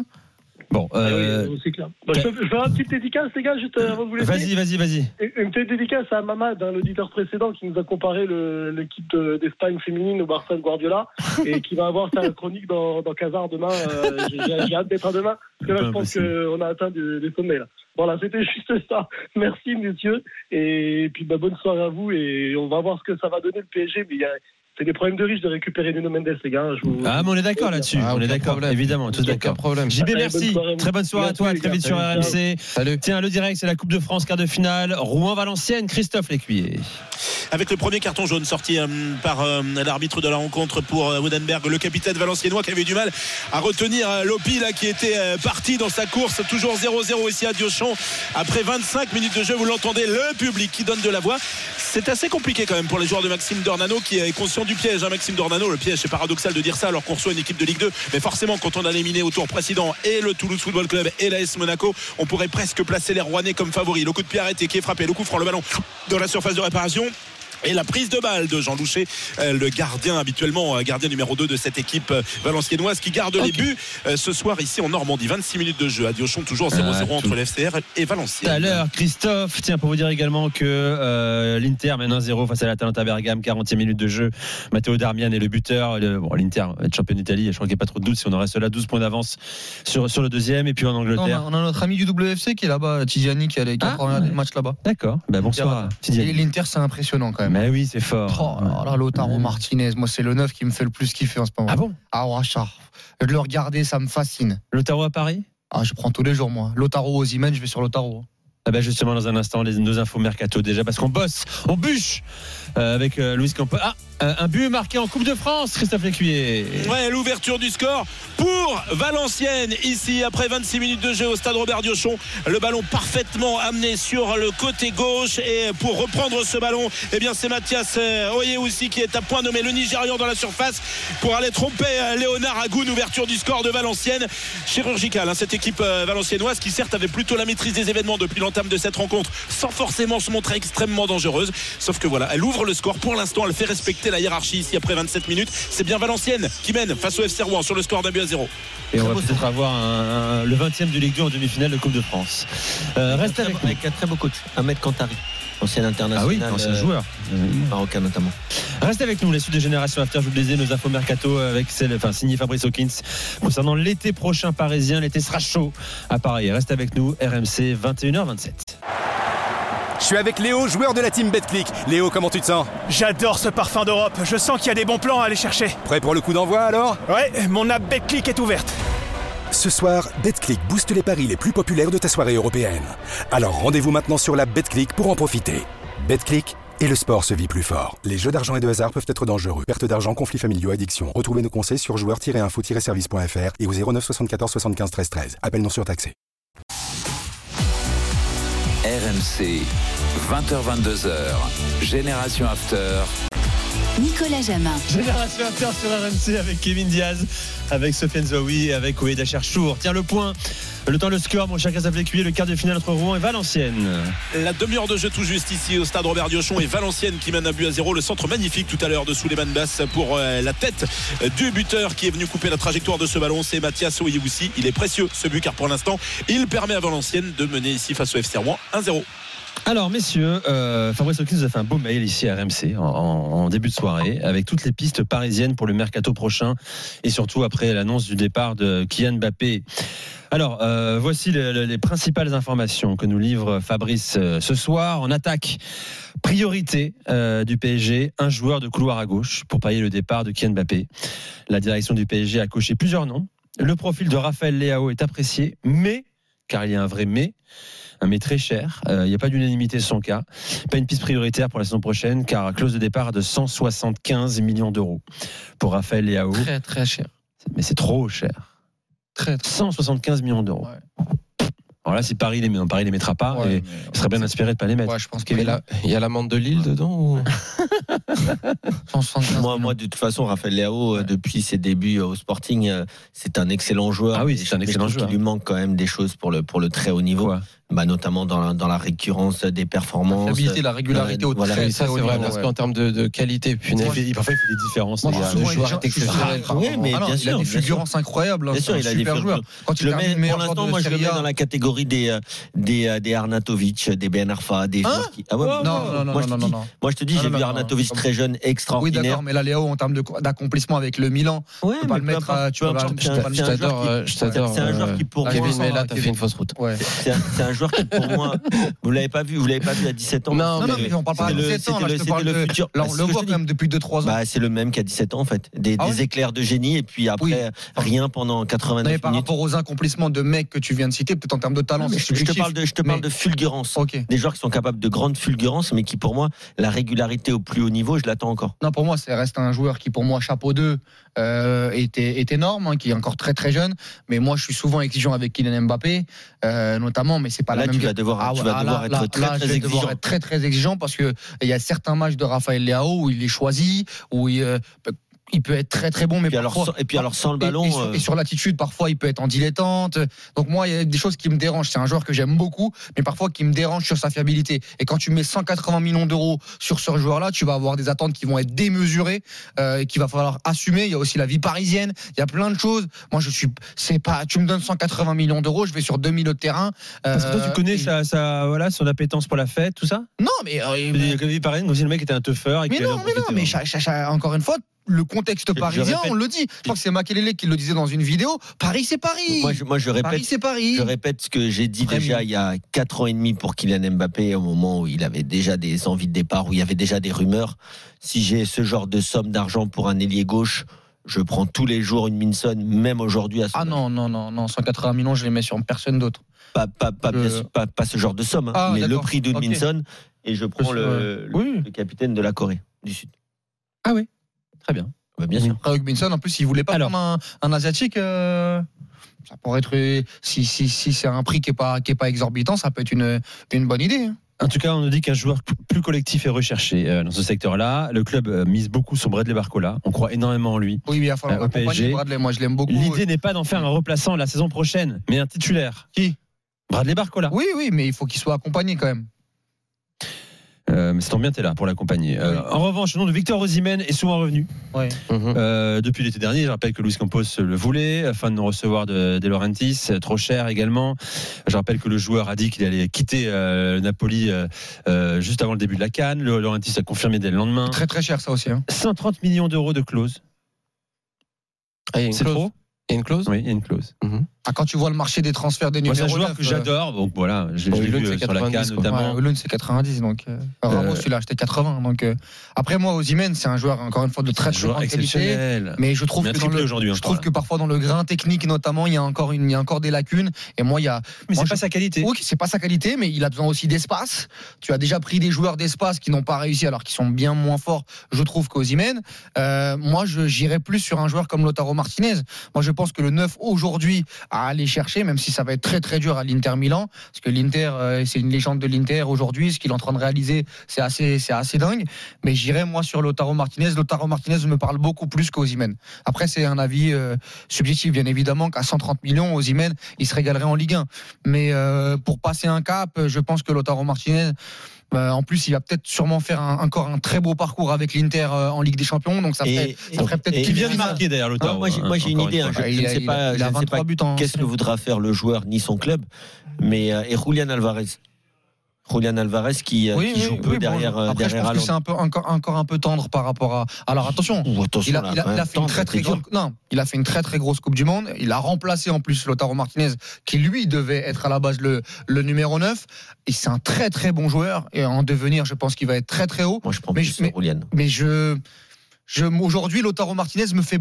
Bon, Ah oui, euh, euh, c'est clair. Je, peux, je fais une petite dédicace, les gars, juste euh, avant de vous laisser. vas-y, vas-y, vas-y. Une petite dédicace à Mamad, hein, l'auditeur précédent qui nous a comparé l'équipe de- d'Espagne féminine au Barça de Guardiola et qui va avoir sa chronique dans, dans Casar demain. Euh, j'ai- hâte d'être à demain parce que là, je pense qu'on a atteint des, des sommets. Là. Voilà, c'était juste ça. Merci, messieurs. Et puis, bah, bonne soirée à vous. Et on va voir ce que ça va donner le PSG. Mais il y a- c'est des problèmes de riches de récupérer Nuno Mendes, les gars. Je vous... Ah, mais on est d'accord là-dessus. Ah, on est d'accord, évidemment, tous d'accord. problème. JB, merci. bonne. Très bonne soirée à toi. Très vite sur. RMC. Salut. Tiens, le direct, c'est la Coupe de France, quart de finale. Rouen-Valenciennes, Christophe Lécuyer. Avec le premier carton jaune sorti euh, par euh, l'arbitre de la rencontre pour euh, Woodenberg, le capitaine valenciennois qui avait du mal à retenir euh, Lopi là, qui était parti dans sa course, toujours 0-0 ici à Diochon. Après 25 minutes de jeu, vous l'entendez, le public qui donne de la voix. C'est assez compliqué quand même pour les joueurs de Maxime Dornano qui est conscient du piège. hein, Maxime Dornano, le piège, c'est paradoxal de dire ça alors qu'on reçoit une équipe de Ligue 2. Mais forcément, quand on a éliminé au tour précédent et le Toulouse Football Club et l'AS Monaco, on pourrait presque placer les Rouennais comme favoris. Le coup de pied arrêté qui est frappé, le coup franc, le ballon dans la surface de réparation. Et la prise de balle de Jean Loucher, euh, le gardien habituellement, euh, gardien numéro 2 de cette équipe euh, valenciennoise qui garde les buts ce soir ici en Normandie. 26 minutes de jeu à Diochon, toujours 0-0 Ah, entre l'FCR et Valenciennes. Tout à l'heure, Christophe, tiens, pour vous dire également que euh, l'Inter mène 1-0 face à l'Atalanta Bergame, 40e minute de jeu. Matteo Darmian est le buteur. Le- bon, L'Inter va être champion d'Italie, je crois qu'il n'y a pas trop de doute si on en reste là, 12 points d'avance sur, sur le deuxième. Et puis en Non, on, Angleterre. a, on a notre ami du WFC qui est là-bas, Tiziani, qui a, qui a Ah, regardé ouais. le match là-bas. D'accord, bah, bonsoir. Et l'Inter, c'est impressionnant quand même. Mais oui, c'est fort. Oh là là, Lautaro Martinez, moi c'est le neuf qui me fait le plus kiffer en ce moment. Ah bon? Ah ouais, ça. De le regarder, ça me fascine. Lautaro à Paris? Ah, je prends tous les jours moi. Lautaro Ozymen, je vais sur Lautaro. Ah bah justement dans un instant les nos infos mercato déjà parce qu'on bosse, on bûche euh, avec euh, Louis Campo. Ah euh, un but marqué en Coupe de France, Christophe Lécuyer. Ouais, l'ouverture du score pour Valenciennes. Ici, après 26 minutes de jeu au stade Robert Diochon, le ballon parfaitement amené sur le côté gauche. Et pour reprendre ce ballon, eh bien, c'est Mathias Oyehoussi qui est à point nommé le Nigérian dans la surface pour aller tromper Léonard Agoun. Ouverture du score de Valenciennes. Chirurgicale, hein, cette équipe valenciennoise qui, certes, avait plutôt la maîtrise des événements depuis de cette rencontre sans forcément se montrer extrêmement dangereuse. Sauf que voilà, elle ouvre le score. Pour l'instant, elle fait respecter la hiérarchie ici après 27 minutes. C'est bien Valenciennes qui mène face au FC Rouen sur le score d'un but à zéro. Et on va peut-être avoir un- un- le 20e du Ligue 2 en demi-finale de Coupe de France. Euh, reste. Avec un très beau coach, Ahmed Kantari, ancien international. Ah oui, ancien euh, joueur. Marocain notamment. Reste avec nous, les suites de Génération After. Je vous le disais, nos infos mercato avec celle, enfin, signé Fabrice Hawkins concernant l'été prochain parisien. L'été sera chaud à Paris. Reste avec nous, RMC 21h27. Je suis avec Léo, joueur de la team BetClick. Léo, comment tu te sens? J'adore ce parfum d'Europe. Je sens qu'il y a des bons plans à aller chercher. Prêt pour le coup d'envoi alors? Ouais, mon app BetClick est ouverte. Ce soir, BetClick booste les paris les plus populaires de ta soirée européenne. Alors rendez-vous maintenant sur la BetClick pour en profiter. BetClick et le sport se vit plus fort. Les jeux d'argent et de hasard peuvent être dangereux. Perte d'argent, conflits familiaux, addiction. Retrouvez nos conseils sur joueurs-info-service.fr et au 09 74 75 13 13. Appel non surtaxé. RMC, 20h22h, Génération After. Nicolas Jamin. Génération After sur RMC avec Kevin Diaz, avec Sofiane Zawi et avec Oueda Cherchour. Tiens le point, le temps, le score, mon cher Lécuyer, le quart de finale entre Rouen et Valenciennes. La demi-heure de jeu tout juste ici au stade Robert Diochon et Valenciennes qui mène un but à zéro. Le centre magnifique tout à l'heure de Souleymane Bass pour euh, la tête du buteur qui est venu couper la trajectoire de ce ballon. C'est Mathias Oyehoussi. Il est précieux ce but car pour l'instant il permet à Valenciennes de mener ici face au FC Rouen 1-0. Alors, messieurs, euh, Fabrice Hawkins nous a fait un beau mail ici à RMC en, début de soirée avec toutes les pistes parisiennes pour le mercato prochain et surtout après l'annonce du départ de Kylian Mbappé. Alors, euh, voici le- le- les principales informations que nous livre Fabrice euh, ce soir. En attaque, priorité du PSG, un joueur de couloir à gauche pour payer le départ de Kylian Mbappé. La direction du PSG a coché plusieurs noms. Le profil de Raphaël Leao est apprécié, mais, car il y a un vrai mais, mais très cher. Euh, Il n'y a pas d'unanimité sur son cas. Pas une piste prioritaire pour la saison prochaine, car clause de départ de 175 millions d'euros pour Raphaël Leao. Très très cher. Mais c'est trop cher. Très, très 175 millions d'euros. Alors là, si Paris les met, Paris les mettra pas, et il serait bien inspiré de pas les mettre. Ouais, je pense Il y a la- il y a l'amende de Lille dedans ou... Moi, moi, de toute façon, Raphaël Léao, euh, depuis ses débuts euh, au Sporting, c'est un excellent joueur. Ah oui, c'est un excellent joueur. qu'il lui manque quand même des choses pour le, pour le très haut niveau. Bah, notamment dans la, dans la récurrence des performances. La fiabilité, la régularité au Voilà. très, Oui, ça très haut c'est vrai, niveau, parce ouais. qu'en termes de, de qualité, punaise. Il fait- parfois, il fait des différences. Moi, le joueur est exceptionnel. Oui, mais Ah non, bien il sûr, a des bien sûr. fulgurances incroyables. hein, Bien c'est sûr, un il a des joueur. Quand il mets, pour l'instant, moi, je le mets dans la catégorie des, euh, des, euh, des Arnatovic, des Ben Arfa, des joueurs qui. Ah ouais, Non, non, non, non, non. Moi, je te dis, j'ai vu Arnatovic très jeune, Oui, extraordinaire. d'accord, mais là, Léo, en termes d'accomplissement avec le Milan, Ouais, tu peux pas le mettre. Tu euh, je t'adore. C'est un joueur euh, qui, pour Kevin, moi, mais là, Kevin. t'as fait une fausse route. Ouais. C'est un, c'est un joueur qui, pour moi, vous l'avez pas vu, vous l'avez pas vu à 17 ans. Non, Non, non, C'était mais on parle pas le- 17 ans, c'était le- de. futur. Là, on le voit quand même depuis 2-3 ans. Bah, c'est le même qu'à 17 ans en fait. Des, Ah des éclairs de génie et puis après Oui. rien pendant Non, 89 mais par minutes. rapport aux accomplissements de mecs que tu viens de citer, peut-être en termes de talent, Non, mais c'est je, te parle de, je te parle Mais- de fulgurance. Ok. Des joueurs qui sont capables de grande fulgurance, mais qui pour moi, la régularité au plus haut niveau, je l'attends encore. Non, pour moi, ça reste un joueur qui, pour moi, chapeau 2, euh, est, est énorme, hein, qui est encore très très jeune. Mais moi, je suis souvent exigeant avec Kylian Mbappé, euh, notamment, mais c'est pas Là, la même. tu vas devoir- Ah tu ouais, vas ah, devoir là, être là, très, très je vais devoir exigeant. être très très exigeant parce que il y a certains matchs de Raphaël Leao où il est choisi, où il, euh, il peut être très très bon, mais puis parfois, alors, et puis alors sans le ballon. Et, sur, euh, et sur l'attitude, parfois, il peut être en dilettante. Donc moi, il y a des choses qui me dérangent. C'est un joueur que j'aime beaucoup, mais parfois qui me dérange sur sa fiabilité. Et quand tu mets 180 millions d'euros sur ce joueur-là, tu vas avoir des attentes qui vont être démesurées, euh, et qu'il va falloir assumer. Il y a aussi la vie parisienne. Il y a plein de choses. Moi, je suis, c'est pas, tu me donnes 180 millions d'euros, je vais sur 2000 de terrain. Parce que toi, tu Euh, connais et- sa, sa- voilà, son appétence pour la fête, tout ça? Non, mais. euh, Il y a comme il paraît, comme si le mec était un teufeur. et Mais non, mais non, mais hein. cha- cha- cha- encore une fois, le contexte parisien, répète- on le dit. Je crois que c'est Makelele qui le disait dans une vidéo. Paris, c'est Paris. Moi, je, moi, je Paris, répète, c'est Paris. je répète ce que j'ai dit Très déjà bien. il y a 4 ans et demi pour Kylian Mbappé, au moment où il avait déjà des envies de départ, où il y avait déjà des rumeurs. Si j'ai ce genre de somme d'argent pour un ailier gauche, je prends tous les jours une Minson, même aujourd'hui à ce Ah non, non, non, non, 180 millions, je les mets sur personne d'autre. Pas, pas, pas, Je- bien sûr, pas, pas ce genre de somme, hein, Ah, mais le prix d'une. Minson, et je prends le, le- oui. le capitaine de la Corée du Sud. Ah oui, très bien. Bah, bien sûr. Après, Hugminson, en plus, il voulait pas Alors. prendre un, un asiatique. euh, ça pourrait être euh, si, si, si c'est un prix qui est pas qui est pas exorbitant, ça peut être une, une bonne idée. hein. En tout cas, on nous dit qu'un joueur plus collectif est recherché euh, dans ce secteur-là. Le club euh, mise beaucoup sur Bradley Barcola. On croit énormément en lui. Oui, mais il va falloir Euh, au accompagner PSG. Bradley. Moi, je l'aime beaucoup. L'idée n'est pas d'en faire un remplaçant la saison prochaine, mais un titulaire. Qui? Bradley Barcola. Oui, oui, mais il faut qu'il soit accompagné quand même. Euh, mais c'est tant bien, t'es là pour l'accompagner. Euh, En revanche, le nom de Victor Osimhen est souvent revenu. Ouais. Mhm. Euh, depuis l'été dernier, je rappelle que Luis Campos le voulait, afin de nous recevoir de, De Laurentiis, trop cher également. Je rappelle que le joueur a dit qu'il allait quitter euh, le Napoli juste avant le début de la Cannes. Le Laurentiis a confirmé dès le lendemain. Très très cher ça aussi. hein. 130 millions d'euros de clause. Ah, il y a une C'est trop? Il y a une clause? Oui, il y a une clause. Ah, quand tu vois le marché des transferts des Moi, numéros c'est un joueur 9, que euh, j'adore, donc voilà, je, Bon, Hulun, vu c'est euh, sur la 90, Cannes quoi. notamment. Ouais, Hulun, c'est 90, donc euh, Ramos, Euh, il a acheté 80. Donc euh, après moi, Osimhen, c'est un joueur encore une fois de très très grande qualité. Mais je trouve que dans le, hein, je trouve que parfois dans le grain technique notamment, il y a encore une, il y a encore des lacunes. Et moi, il y a, Mais c'est pas sa qualité. oui, c'est pas sa qualité, mais il a besoin aussi d'espace. Tu as déjà pris des joueurs d'espace qui n'ont pas réussi, alors qu'ils sont bien moins forts, je trouve, qu'Ozimène. Euh, moi, j'irais plus sur un joueur comme Lotaro Martinez. Moi, je pense que le 9 aujourd'hui à aller chercher, même si ça va être très très dur à l'Inter Milan, parce que l'Inter, euh, c'est une légende de l'Inter aujourd'hui. Ce qu'il est en train de réaliser, c'est assez, c'est assez dingue. Mais j'irais moi sur Lotaro Martinez. Lotaro Martinez me parle beaucoup plus qu'Ozimène. Après, c'est un avis euh, subjectif, bien évidemment, qu'à 130 millions, Ozimène, il se régalerait en Ligue 1. Mais euh, pour passer un cap, je pense que Lotaro Martinez. Euh, en plus, il va peut-être sûrement faire un- encore un très beau parcours avec l'Inter euh, en Ligue des Champions, donc ça ferait, peut-être Qui vient de marquer d'ailleurs, Ah, Lautaro. moi, j'ai, moi, j'ai une idée. hein, fois. je, ne sais pas, a- il je a ne sais 23 pas buts en qu'est-ce que voudra faire le joueur ni son club, mais euh, et Julian Alvarez. Julian Alvarez qui, euh, qui joue peu bon, derrière, euh, Après, je derrière pense que c'est un peu encore, encore un peu tendre par rapport à. Alors attention, il a, là, il a- quand il a même, fait une très très c'est dur. grande. Non, il a fait une très très grosse Coupe du Monde. Il a remplacé en plus Lotaro Martinez, qui lui devait être à la base le, le numéro 9. Et c'est un très très bon joueur. Et en devenir, je pense qu'il va être très très haut. Moi, je prends Mais plus je- mais-. Mais je, je aujourd'hui, Lotaro Martinez me fait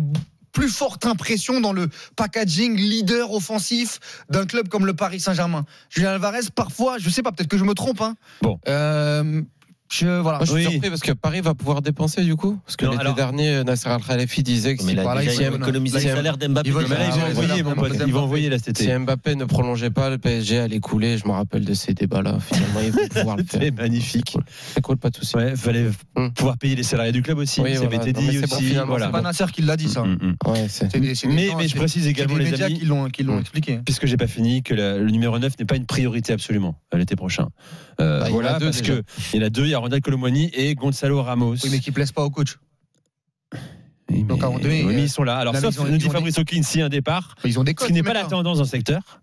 plus forte impression dans le packaging leader offensif d'un club comme le Paris Saint-Germain. Julien Alvarez, parfois, je sais pas, peut-être que je me trompe. Hein. Bon. Euh, je, voilà. Moi, je suis Oui. surpris parce que Paris va pouvoir dépenser du coup. Parce que l'été alors- dernier, Nasser Al-Khalifi disait que si, là, il le salaire d'Mbappé. ils Ah, vont envoyer, mon pote. Ils vont envoyer si. Mbappé ne prolongeait pas, le PSG allait couler. Je me rappelle de ces débats-là. Finalement, ils vont pouvoir le faire. C'est magnifique. C'est cool, pas de souci. Ouais, fallait Hum. pouvoir payer les salariés du club aussi. Oui, ça voilà. avait été dit bon, aussi. voilà. C'est pas Nasser qui l'a dit ça. Mais, je précise également, les médias qui l'ont qui l'ont Hum. expliqué. puisque j'ai pas fini, que le numéro 9 n'est pas une priorité absolument euh, l'été prochain. Voilà, parce déjà. que il y en a deux, Ronald Colomwani et Gonzalo Ramos. Oui, mais qui plaisent pas au coach. Oui, Donc, mais- à oui, euh, ils sont là. Alors, sauf, ils ont- nous dit Fabrice Hawkins, si un départ, Ils ont des ce qui n'est pas la tendance dans le secteur.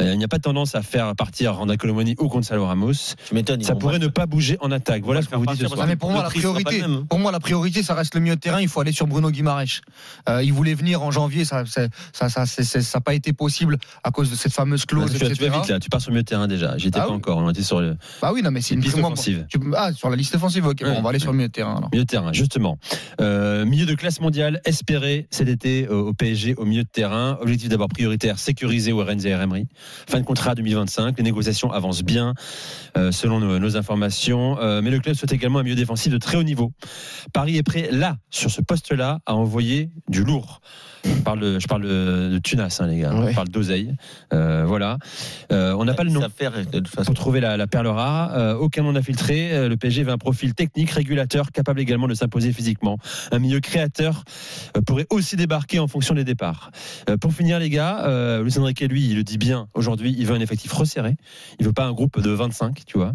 Euh, il n'y a pas de tendance à faire partir Ronald Colomwani ou Gonzalo Ramos. Tu ils Ça pourrait pas- ne pas bouger en attaque. Voilà ce qu'on faire vous dit ce soir. Mais pour moi, la priorité, pour moi, la priorité, ça reste le milieu de terrain. Il faut aller sur Bruno Guimaraes. Euh, il voulait venir en janvier, ça, ça, ça, ça, c'est- c'est- ça n'a pas été possible à cause de cette fameuse clause, tu, vas, tu etc. vas vite là, tu pars sur le milieu de terrain déjà. J'y étais Ah pas oui. encore. On était sur le Bah oui, non, mais c'est une piste moi, offensive. tu- ah, sur la liste offensive. Ok, bon, on va aller ouais. sur le milieu de terrain. Alors. Milieu de terrain, justement. Euh, milieu de classe mondiale espéré cet été euh, au PSG au milieu de terrain. Objectif d'abord prioritaire, sécuriser Warren Emery. Fin de contrat 2025. Les négociations avancent bien, euh, selon nos, nos informations. Euh, mais le club souhaite également un milieu défensif de très haut niveau. Paris est prêt, là, sur ce poste-là, à envoyer du lourd. Je parle de, je parle de, de Tunas, hein, les gars. Ouais. Je parle d'oseille. Euh, voilà. Euh, on n'a pas le nom. Ça faire, de toute façon. Pour trouver la, la perle rare, Euh, aucun nom n'a filtré. Euh, le PSG veut un profil technique, régulateur, capable également de s'imposer physiquement. Un milieu créateur euh, pourrait aussi débarquer en fonction des départs. Euh, pour finir, les gars, euh, Luis Enrique, lui, il le dit bien aujourd'hui, il veut un effectif resserré. Il veut pas un groupe de 25, tu vois.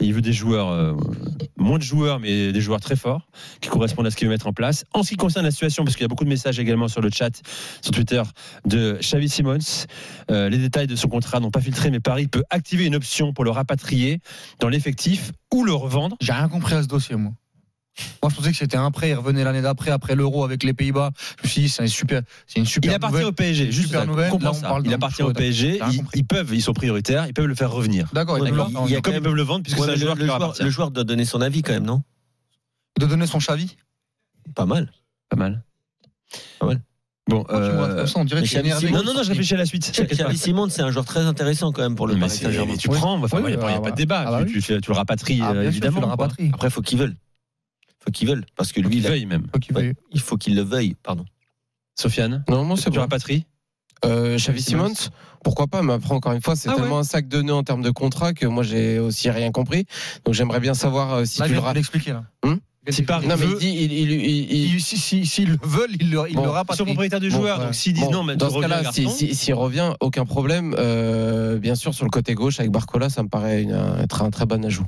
Il veut des joueurs, euh, moins de joueurs, mais des joueurs très forts, qui correspondent à ce qu'il veut mettre en place. En ce qui concerne la situation, parce qu'il y a beaucoup de messages également sur le chat, sur Twitter, de Xavi Simons, euh, les détails de son contrat n'ont pas filtré, mais Paris peut activer une option pour le rapatrier dans l'effectif ou le revendre. J'ai rien compris à ce dossier, moi. Moi, je pensais que c'était un prêt. Il revenait l'année d'après, après l'euro avec les Pays-Bas. Je me suis dit, c'est un super, c'est une super. Il appartient au PSG, juste super nouvelle. Là, on parle Il appartient au PSG, ils, peuvent, ils sont prioritaires, ils peuvent le faire revenir. D'accord, il il y a Comme ils peuvent le vendre, puisque Ouais, c'est un mais joueur le, qui joueur, appartient. le joueur doit donner son avis quand même, non? Il doit donner son chavis? Pas mal. Pas mal. Pas mal. Bon, euh, on dirait que non, non, non, je réfléchis à la suite. Xavi Simons, c'est un joueur très intéressant quand même pour le Mais Paris Saint-Germain. tu prends, il n'y a, pas- ah pas de débat. Ah bah tu, le rapatries, Ah, euh, évidemment. Après, faut qu'il veuille. Faut qu'il veuille. Parce que Faut lui, il, veuille même. Faut qu'il Ouais. veuille. il faut qu'il le veuille. Pardon. Sofiane, Normalement, c'est tu bon. rapatries Euh, Xavi Simons, pourquoi pas Mais après, encore une fois, c'est Ah ouais. tellement un sac de nœuds en termes de contrat que moi, j'ai aussi rien compris. Donc, j'aimerais bien savoir euh, si Là, tu le l'expliquer, là. Hum Si Paris Non, mais il veut- dit, il, il, il- il- Il- si- si- S'ils le veulent, ils le, ils Bon, le Ils sont rapatrient. propriétaires du joueur, donc s'ils disent Bon, non, mais dans ce cas-là, si- garçon. si- s'il revient, aucun problème. Euh, bien sûr, sur le côté gauche, avec Barcola, ça me paraît une- un- être un très bon ajout.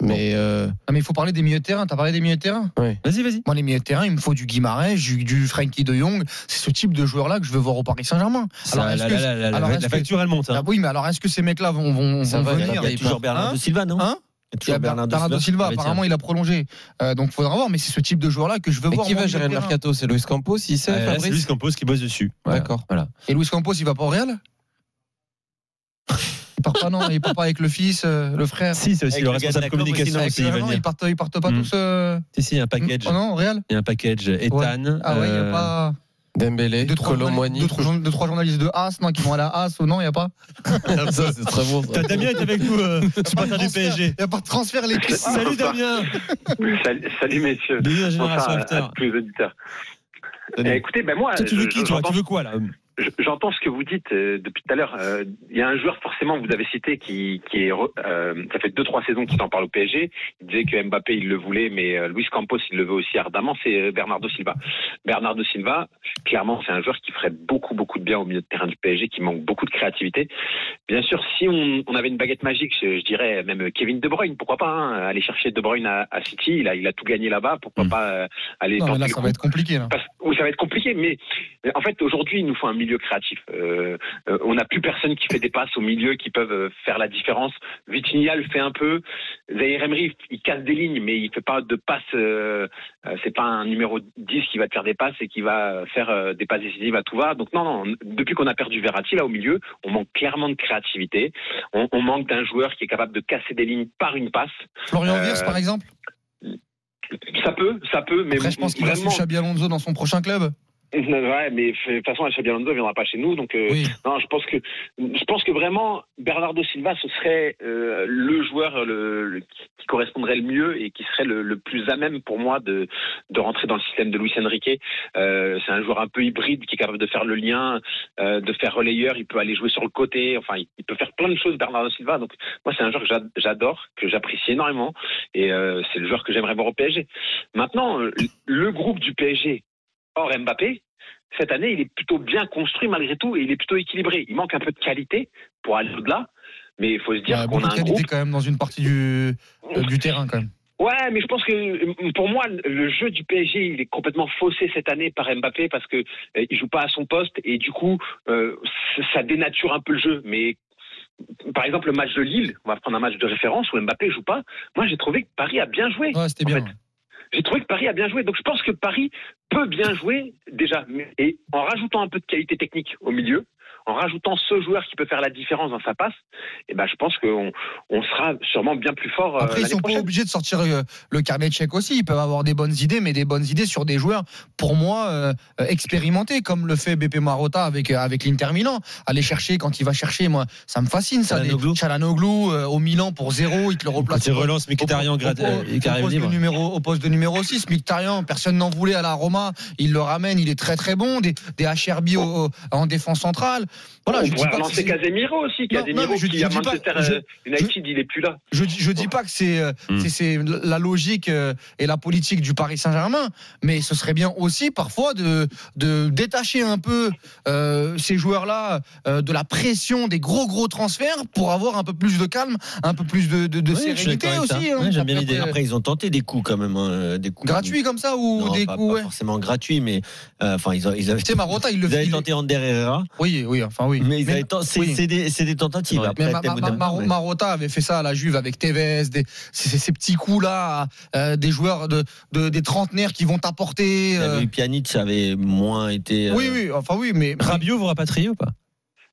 Mais euh, Ah, mais il faut parler des milieux de terrain. T'as parlé des milieux de terrain Vas-y, vas-y. Moi, les milieux de terrain, il me faut du Guimarães, du, du Frankie de Jong. C'est ce type de joueur-là que je veux voir au Paris Saint-Germain. Alors, la, que- la- la- la- alors, la est-ce que- facture, elle monte. hein. Ah oui, mais alors est-ce que ces mecs-là vont, vont, Ça vont va, il y a venir Il y a toujours Bernardo Hein Silva, non Hein Il y a Bernardo, Bernardo Silva. Silva, Ah, mais apparemment, il a prolongé. Euh, donc, il faudra voir. Mais c'est ce type de joueur-là que je veux et voir. qui va de gérer le mercato? C'est Luis Campos, il sait, Euh, c'est Luis Campos qui bosse dessus. Voilà. D'accord. Voilà. Et Luis Campos, il va pas au Real? Il part pas, non Il part pas avec le fils, euh, le frère Si, c'est aussi Avec le le responsable gars de la com communication aussi, il va venir. ils partent, ils partent pas Mm. tous. euh, Si, si, il y a un package. Oh non, Real Il y a un package Ethan. Ah ouais, il y a euh, pas. Dembélé, Deux trois, journalistes, Colomboigny. deux, trois, journa- deux, trois journalistes de As, non, qui vont à la As ou non, il n'y a pas Ça, c'est très bon. ça. T'as Damien est avec nous, euh, supporter du PSG. Il n'y a pas de transfert, les cuisses. Salut Damien Salut, salut, messieurs. Bienvenue Génération à- After. à tous les auditeurs. Eh, écoutez, ben moi, Toi, tu veux je- qui, toi? Tu veux quoi, là? J'entends ce que vous dites euh, depuis tout à l'heure. Euh, Il y a un joueur forcément vous avez cité qui, qui est, euh, ça fait deux trois saisons qu'il en parle au PSG. Il disait que Mbappé il le voulait, mais Luis Campos il le veut aussi ardemment. C'est Bernardo Silva. Bernardo Silva, clairement, c'est un joueur qui ferait beaucoup beaucoup de bien au milieu de terrain du PSG, qui manque beaucoup de créativité. Bien sûr, si on, on avait une baguette magique, je, je dirais même Kevin De Bruyne, pourquoi pas hein, aller chercher De Bruyne à, à City. Il a, il a tout gagné là-bas. Pourquoi Mm. pas aller Non, mais là, ça va être compliqué. Là. parce, oui, ça va être compliqué, mais mais en fait, aujourd'hui, il nous faut un milieu créatif. Euh, euh, on n'a plus personne qui fait des passes au milieu qui peuvent euh, faire la différence. Vitinha le fait un peu. Zaire Emery, il casse des lignes, mais il fait pas de passes. Euh, c'est pas un numéro 10 qui va te faire des passes et qui va faire des passes décisives à tout va. Donc non, non. Depuis qu'on a perdu Verratti là au milieu, on manque clairement de créativité. On, on manque d'un joueur qui est capable de casser des lignes par une passe. Florian Wirtz, par exemple? Ça peut, ça peut, mais Après, je pense qu'il vraiment- suivre Xabi Alonso dans son prochain club. Ouais, mais de toute façon, Xabi Alonso viendra pas chez nous, donc euh, Oui. non, je pense que je pense que vraiment Bernardo Silva, ce serait euh, le joueur le, le- qui correspondrait le mieux et qui serait le, le plus à même pour moi de de rentrer dans le système de Luis Enrique. Euh, c'est un joueur un peu hybride qui est capable de faire le lien, euh, de faire relayeur. Il peut aller jouer sur le côté. Enfin, il, il peut faire plein de choses, Bernardo Silva. Donc moi, c'est un joueur que j'ad- j'adore, que j'apprécie énormément, et euh, c'est le joueur que j'aimerais voir au PSG. Maintenant, euh, le groupe du PSG hors Mbappé, cette année, il est plutôt bien construit malgré tout et il est plutôt équilibré. Il manque un peu de qualité pour aller au-delà, mais il faut se dire a qu'on beaucoup a de un qualité groupe. quand même dans une partie du, euh, du terrain quand même. Ouais, mais je pense que euh, pour moi, le jeu du PSG, il est complètement faussé cette année par Mbappé parce que euh, il joue pas à son poste et du coup, euh, ça- dénature un peu le jeu. Mais par exemple, le match de Lille, on va prendre un match de référence où Mbappé joue pas. Moi, j'ai trouvé que Paris a bien joué. Ouais, c'était en bien. fait. J'ai trouvé que Paris a bien joué. Donc je pense que Paris peut bien jouer déjà. Et en rajoutant un peu de qualité technique au milieu, en rajoutant ce joueur qui peut faire la différence dans sa passe, et ben je pense qu'on on sera sûrement bien plus fort. euh, Après, ils sont pas obligés de sortir euh, le carnet de chèques aussi. Ils peuvent avoir des bonnes idées, mais des bonnes idées sur des joueurs, pour moi, euh, expérimentés, comme le fait BP Marotta avec, euh, avec l'Inter Milan. Aller chercher quand il va chercher, moi, ça me fascine, ça. Des Chalanoglu euh, au Milan pour zéro, il te le replace. Il relance Mkhitaryan au- au- au- qui au arrive poste de numéro, au poste de numéro 6. Mkhitaryan, personne n'en voulait à la Roma. Il le ramène, il est très très bon. Des, des HRB au- au- en défense centrale. Voilà, on je dis pas que relancer c'est- Casemiro aussi. Non, Casemiro non, je qui je dis pas- je- euh, United, il est plus là. Je dis, je dis pas que c'est euh, Hmm. c'est- c'est la logique euh, et la politique du Paris Saint-Germain, mais ce serait bien aussi parfois de, de détacher un peu euh, ces joueurs-là euh, de la pression des gros gros transferts pour avoir un peu plus de calme, un peu plus de, de, sérénité aussi. hein. J'aime bien l'idée. euh, Après, ils ont tenté des coups quand même, hein, des coups gratuits comme ça ou Non, des pas, coups pas ouais. forcément gratuits, mais euh, enfin ils, ont- ils avaient. Tu sais, Marotta, il le Ils avaient tenté Ander Herrera. Oui, oui, enfin oui. Mais, c'est oui. c'est des, c'est des tentatives. Après, Mais Ma- Ma- Ma- Marotta avait fait ça à la Juve avec Tevez, des, ces, ces petits coups là, euh, des joueurs de, de- des trentenaires qui vont t'apporter. Euh, Pjanic, avait moins été. euh, Oui, oui, enfin oui, mais Rabiot vous rapatriez ou pas?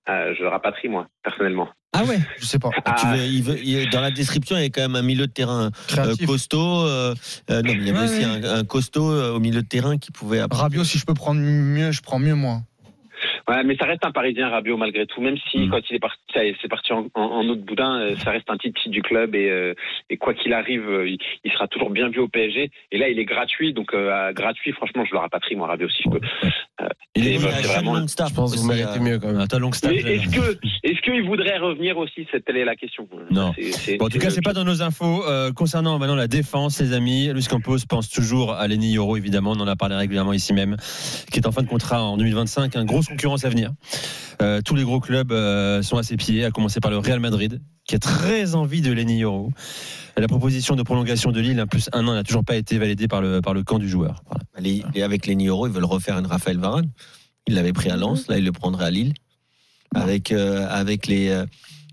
Euh, je rapatrie moi, personnellement. Ah ouais? Je sais pas. Ah, tu veux- il veut- il- dans la description, il y a quand même un milieu de terrain euh, Créatif. costaud. euh, euh, non, mais il y avait Ouais, aussi ouais. un, un costaud euh, au milieu de terrain qui pouvait. apporter- Rabiot, si je peux prendre mieux, je prends mieux moi. Ouais, mais ça reste un Parisien Rabiot malgré tout, même si quand il est parti, c'est parti en, en, en autre boudin, euh, ça reste un titre du club et, euh, et quoi qu'il arrive, euh, il, il sera toujours bien vu au PSG. Et là, il est gratuit, donc euh, gratuit, franchement, je le rapatrie moi Rabiot si je peux. Euh, Il est c'est- vraiment. Longstaff Je pense que vous méritez mieux quand même. Longstaff. Mais j'avais- est-ce que est-ce qu'il voudrait revenir aussi C'est telle est la question? Non. C'est- c'est- Bon, en tout cas, c'est pas dans nos infos. Euh, concernant maintenant la défense, les amis, Luis Campos pense toujours à Lenny Euro, évidemment. On en a parlé régulièrement ici même, qui est en fin de contrat en 2025. Un grosse concurrence à venir. Euh, tous les gros clubs euh, sont à ses pieds, à commencer par le Real Madrid, qui a très envie de Lenny Euro. La proposition de prolongation de Lille, un plus un an, n'a toujours pas été validée par le, par le camp du joueur. Voilà. les- les- avec les Euro, ils veulent refaire une Raphaël Varane. Ils l'avaient pris à Lens, là, ils le prendraient à Lille. Avec, euh, avec les, le- le-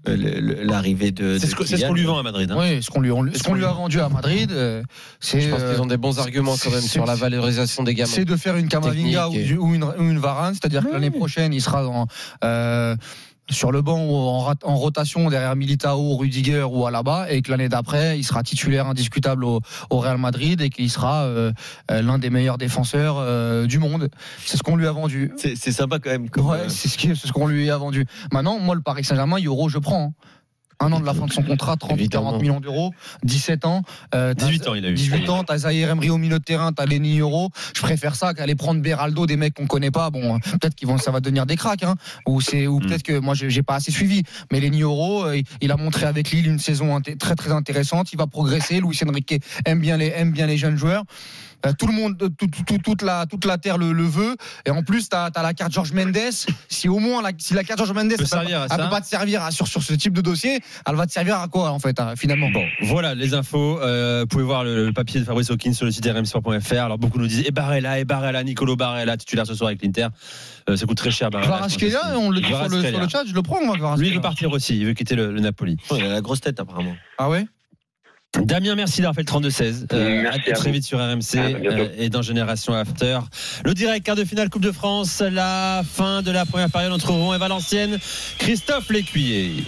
l'arrivée de. C'est de ce qu'on lui vend à Madrid. hein. Oui, ce qu'on lui, on- ce qu'on lui a vendu à Madrid, euh, c'est. Je pense qu'ils ont des bons euh, arguments quand même sur la valorisation des gamins. C'est de faire une et- du- ou une, ou une Varane, c'est-à-dire que l'année prochaine, il sera dans, euh, sur le banc ou en, rotation derrière Militao, Rudiger ou Alaba, et que l'année d'après, il sera titulaire indiscutable au, au Real Madrid et qu'il sera euh, euh, l'un des meilleurs défenseurs euh, du monde. C'est ce qu'on lui a vendu. C'est, sympa quand même. Comme, Ouais, euh, c'est ce qui- c'est ce qu'on lui a vendu. Maintenant, moi, le Paris Saint-Germain, Euro, je prends. hein. Un an de la fin de son contrat, 30, Évidemment. 40 millions d'euros, 17 ans. euh, t'as- 18 ans, il a eu. 18 ans, t'as Zahir Emery au milieu de terrain, t'as Lenny Euro. Je préfère ça qu'aller prendre Beraldo, des mecs qu'on connaît pas. Bon, peut-être qu'ils vont, ça va devenir des cracks, hein. Ou c'est, ou Mm. peut-être que moi, j'ai pas assez suivi. Mais Lenny Euro, euh, il a montré avec Lille une saison très très intéressante. Il va progresser. Luis Enrique aime bien les, aime bien les jeunes joueurs. Euh, tout le monde, tout- tout- tout- toute, la, toute la terre le, le veut. Et en plus, tu as, la carte Georges Mendes. Si au moins la, si la carte Georges Mendes Peut servir à elle ça. peut pas te servir à- sur, sur ce type de dossier, elle va te servir à quoi en fait, hein, finalement? Bon, voilà les infos. Euh, vous pouvez voir le, le papier de Fabrice Hawkins sur le site rmsport.fr. Alors beaucoup nous disent, et Barella, et Barella, Nicolo Barella, titulaire ce soir avec l'Inter. Euh, ça coûte très cher. Barella, on le dit sur le, sur le chat, je le prends moi. Lui, il veut partir aussi. Il veut quitter le, le Napoli. oh, il a la grosse tête apparemment. Ah ouais? Damien, merci d'avoir fait le 32-16. Euh, Merci à à très vous. vite sur RMC euh, et dans Génération After. Le direct quart de finale Coupe de France, la fin de la première période entre Rouen et Valenciennes. Christophe Lécuyer.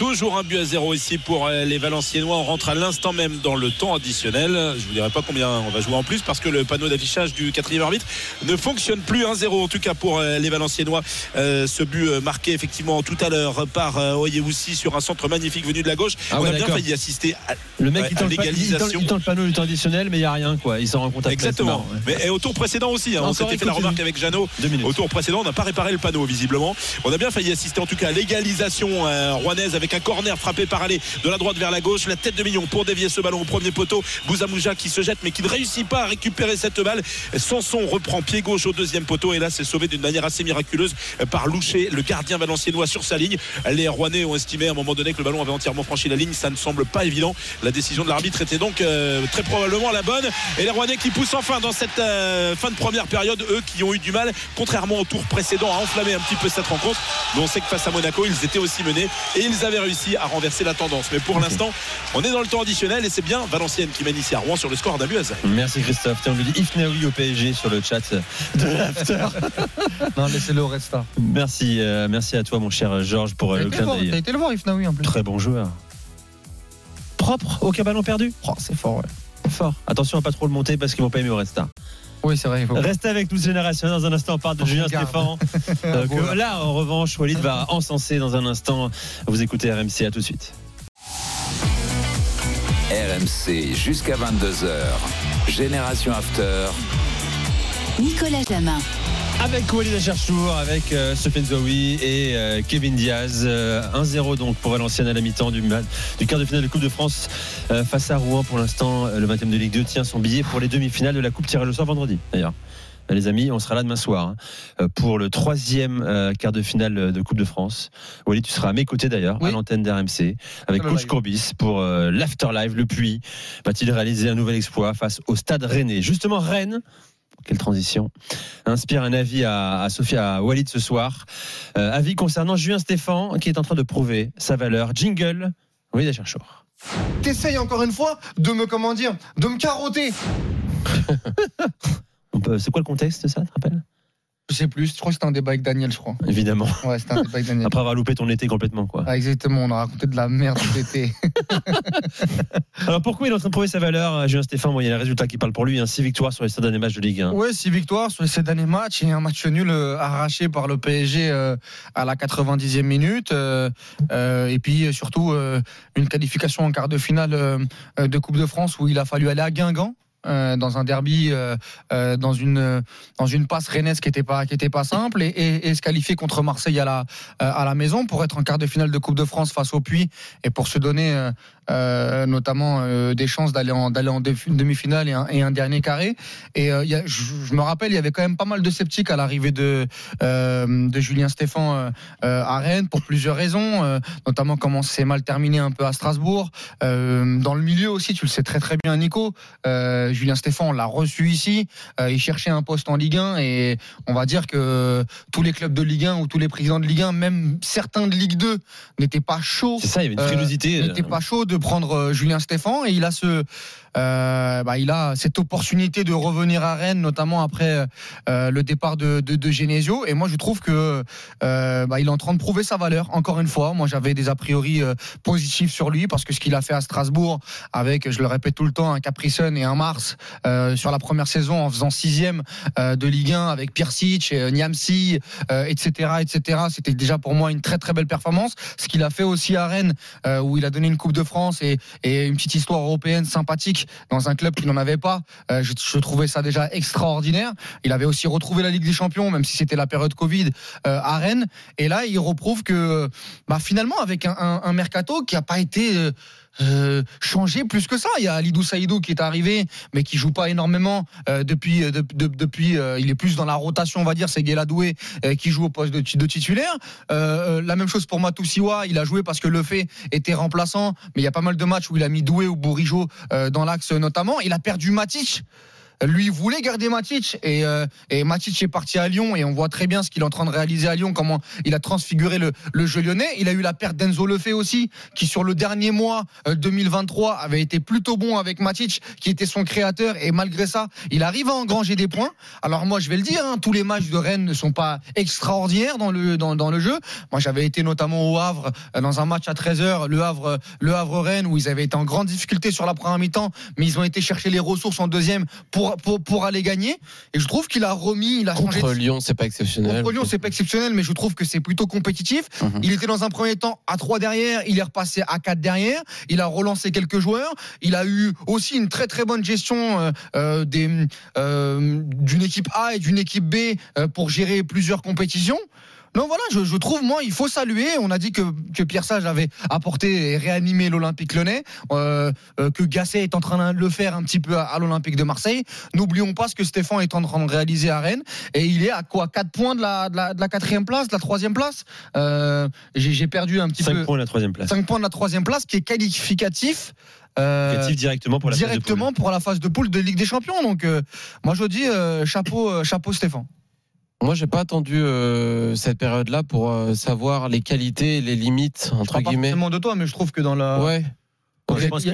Toujours un but à zéro ici pour euh, les Valenciennois. On rentre à l'instant même dans le temps additionnel. Je vous dirai pas combien on va jouer en plus parce que le panneau d'affichage du quatrième arbitre ne fonctionne plus. 1-0 en tout cas pour euh, les Valenciennois. Euh, ce but euh, marqué effectivement tout à l'heure par Oyewusi sur un centre magnifique venu de la gauche. Ah on a bien failli assister à, Le mec, à il, l'égalisation. il tend le panneau du temps additionnel, mais il n'y a rien. quoi. Il s'en rend compte après. Exactement. ouais. Mais et au tour précédent aussi, hein, on s'était fait la remarque avec Jeannot. Au tour précédent, on n'a pas réparé le panneau visiblement. On a bien failli assister en tout cas à l'égalisation euh, rouennaise avec un corner frappé par aller de la droite vers la gauche. La tête de million pour dévier ce ballon au premier poteau. Bouzamouja qui se jette mais qui ne réussit pas à récupérer cette balle. Sanson reprend pied gauche au deuxième poteau et là c'est sauvé d'une manière assez miraculeuse par Loucher, le gardien valenciennois sur sa ligne. Les Rouennais ont estimé à un moment donné que le ballon avait entièrement franchi la ligne. Ça ne semble pas évident. La décision de l'arbitre était donc euh, très probablement la bonne. Et les Rouennais qui poussent enfin dans cette euh, fin de première période, eux qui ont eu du mal, contrairement au tour précédent, à enflammer un petit peu cette rencontre. Mais on sait que face à Monaco, ils étaient aussi menés et ils avaient réussi à renverser la tendance. Mais pour l'instant, on est dans le temps additionnel et c'est bien Valenciennes qui mène ici à Rouen sur le score d'un but à zéro. Merci Christophe. Tiens, on nous dit Ifnaoui au PSG sur le chat de l'after. Non, laissez-le au Resta. Merci, euh, merci à toi, mon cher Georges, pour euh, le clin d'œil. t'as été le voir, Ifnaoui, en plus. Très bon joueur. Propre, aucun ballon perdu? Oh, c'est fort, ouais. Fort. Attention à pas trop le monter parce qu'ils vont pas aimer au Resta. Oui, c'est vrai. Il faut... Restez avec nous, Génération. Dans un instant, on parle de Julien. Stéphane. Euh, que là, en revanche, Walid va encenser dans un instant. Vous écoutez RMC, à tout de suite. RMC jusqu'à 22h. Génération After. Nicolas Jamin. Avec Walid Acharchour, avec euh, Sofiane et euh, Kevin Diaz. Euh, 1-0 donc pour Valenciennes à la mi-temps du, du quart de finale de Coupe de France euh, face à Rouen. Pour l'instant, euh, le 20e de Ligue 2 tient son billet pour les demi-finales de la Coupe tirage au sort vendredi d'ailleurs. Les amis, on sera là demain soir hein, pour le troisième euh, quart de finale de Coupe de France. Walid, tu seras à mes côtés d'ailleurs, à l'antenne d'RMC, avec Le Coach. Courbis pour euh, l'After Live. Le Puy va-t-il réaliser un nouvel exploit face au Stade Rennais? Justement, Rennes. Quelle transition Inspire un avis à, à Sophia à Walid ce soir. Euh, avis concernant Julien Stéphan qui est en train de prouver sa valeur. Jingle, Walid Acharchour. T'essayes encore une fois de me, comment dire, de me carotter. C'est quoi le contexte, ça, tu te rappelles? Je sais plus, je crois que c'était un débat avec Daniel, je crois. Évidemment. Ouais, c'était un débat avec Daniel. Après avoir loupé ton été complètement, quoi. Ah, exactement, on a raconté de la merde cet été. Alors pourquoi il est en train de prouver sa valeur, euh, Julien Stéphan Bon, Il y a les résultats qui parlent pour lui. 6 victoires sur les 7 derniers matchs de Ligue 1. Ouais, six victoires sur les sept derniers matchs et un match nul euh, arraché par le PSG euh, à la 90e minute. euh, euh, et puis surtout euh, une qualification en quart de finale de Coupe de France où il a fallu aller à Guingamp. Euh, dans un derby, euh, euh, dans une passe rennaise qui était pas simple et, se qualifier contre Marseille à la à la maison pour être en quart de finale de Coupe de France face au Puy et pour se donner euh, notamment euh, des chances d'aller en d'aller en demi- demi-finale et un, et un dernier carré et euh, il y a- je, je me rappelle il y avait quand même pas mal de sceptiques à l'arrivée de de Julien Stéphan à Rennes pour plusieurs raisons notamment comment c'est mal terminé un peu à Strasbourg dans le milieu aussi tu le sais très très bien Nico Julien Stéphan on l'a reçu ici il cherchait un poste en Ligue 1 et on va dire que tous les clubs de Ligue 1 ou tous les présidents de Ligue 1 même certains de Ligue 2 n'étaient pas chauds C'est ça, il y avait une frilosité. n'étaient pas chauds de prendre euh, Julien Stéphan et il a ce euh, bah, il a cette opportunité de revenir à Rennes, notamment après euh, le départ de, de, Genesio. Et moi, je trouve que bah, il est en train de prouver sa valeur. Encore une fois, moi, j'avais des a priori positifs sur lui parce que ce qu'il a fait à Strasbourg, avec, je le répète tout le temps, un Capricen et un Mars sur la première saison en faisant sixième de Ligue 1 avec Pirsic, euh, Niamsi, etc., etc. C'était déjà pour moi une très très belle performance. Ce qu'il a fait aussi à Rennes, où il a donné une Coupe de France et, une petite histoire européenne sympathique dans un club qui n'en avait pas. Euh, je, trouvais ça déjà extraordinaire. Il avait aussi retrouvé la Ligue des Champions, même si c'était la période Covid euh, à Rennes. Et là, il reprouve que bah, finalement, avec un, mercato qui n'a pas été euh, changé plus que ça. Il y a Alidou Saïdou qui est arrivé, mais qui joue pas énormément euh, depuis. euh, de- de- depuis, euh, il est plus dans la rotation, on va dire. C'est Guéladoué qui joue au poste de, titulaire. La même chose pour Matoussiwa. Il a joué parce que le fait était remplaçant, mais il y a pas mal de matchs où il a mis Doué ou Bourigeau dans l'axe notamment. Il a perdu Matic. Lui voulait garder Matic et, euh, Matic est parti à Lyon et on voit très bien ce qu'il est en train de réaliser à Lyon, comment il a transfiguré le, jeu lyonnais. Il a eu la perte d'Enzo Lefebvre aussi, qui sur le dernier mois euh, 2023 avait été plutôt bon avec Matic, qui était son créateur et malgré ça, il arrive à engranger des points. Alors moi je vais le dire, hein, tous les matchs de Rennes ne sont pas extraordinaires dans le, dans, dans le jeu. Moi j'avais été notamment au Havre euh, dans un match à 13h, le Havre, le Havre Rennes où ils avaient été en grande difficulté sur la première mi-temps, mais ils ont été chercher les ressources en deuxième pour, pour, pour aller gagner. Et je trouve qu'il a remis, il a changé. Contre Lyon, c'est pas exceptionnel. Contre Lyon, c'est pas exceptionnel, mais je trouve que c'est plutôt compétitif. Mhm. Il était dans un premier temps à 3 derrière, il est repassé à 4 derrière, il a relancé quelques joueurs, il a eu aussi une très très bonne gestion euh, euh, des, euh, d'une équipe A et d'une équipe B pour gérer plusieurs compétitions. Donc voilà, je, je trouve, moi, il faut saluer. On a dit que, que Pierre Sage avait apporté et réanimé l'Olympique lyonnais, euh, euh, que Gasset est en train de le faire un petit peu à, à l'Olympique de Marseille. N'oublions pas ce que Stéphane est en train de réaliser à Rennes. Et il est à quoi? 4 points de la, de la, de la quatrième place, de la troisième place? Euh, J'ai perdu un petit 5 peu. points de la troisième place. 5 points de la troisième place, qui est qualificatif. euh, directement pour la phase de directement pour la phase de poule de Ligue des Champions. Donc, euh, moi, je dis euh, chapeau, chapeau Stéphane. Moi, j'ai pas attendu euh, cette période-là pour euh, savoir les qualités, et les limites entre Je pas guillemets. forcément de toi, mais je trouve que dans la. Ouais. Moi, je pense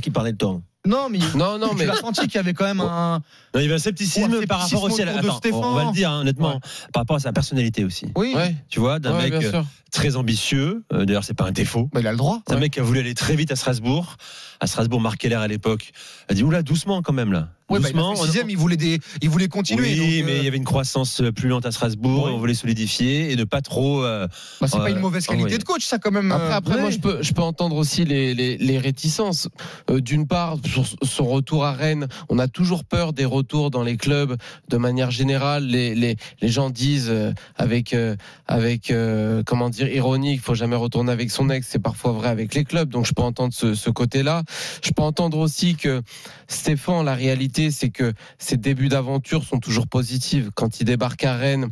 qu'il parlait de toi. Non, mais non, non, tu mais l'as senti qu'il y avait quand même un. Non, il y avait un scepticisme Ouais, par rapport aussi à la. Attends, on va le dire hein, honnêtement, par rapport à sa personnalité aussi. Oui. Ouais. Tu vois, d'un Ouais, mec euh, très ambitieux. euh, D'ailleurs, c'est pas un défaut. Bah, il a le droit. C'est un mec qui a voulu aller très vite à Strasbourg. À Strasbourg, Marc Keller à l'époque a dit oula, doucement quand même là. Ouais, bah, il a doucement. sixième, il voulait des, il voulait continuer. oui, donc, euh, mais il y avait une croissance plus lente à Strasbourg. On voulait solidifier et ne pas trop. euh, bah, c'est pas euh, une mauvaise qualité envoyer. de coach, ça quand même. Après, euh, après moi, je peux, je peux entendre aussi les, les, les réticences. Euh, D'une part, sur son retour à Rennes, on a toujours peur des retours dans les clubs de manière générale. Les, les, les gens disent euh, avec, euh, avec euh, comment dire, ironie, qu'il faut jamais retourner avec son ex. C'est parfois vrai avec les clubs. Donc, je peux entendre ce, ce côté-là. Je peux entendre aussi que Stéphane, la réalité, c'est que ses débuts d'aventure sont toujours positifs. Quand il débarque à Rennes,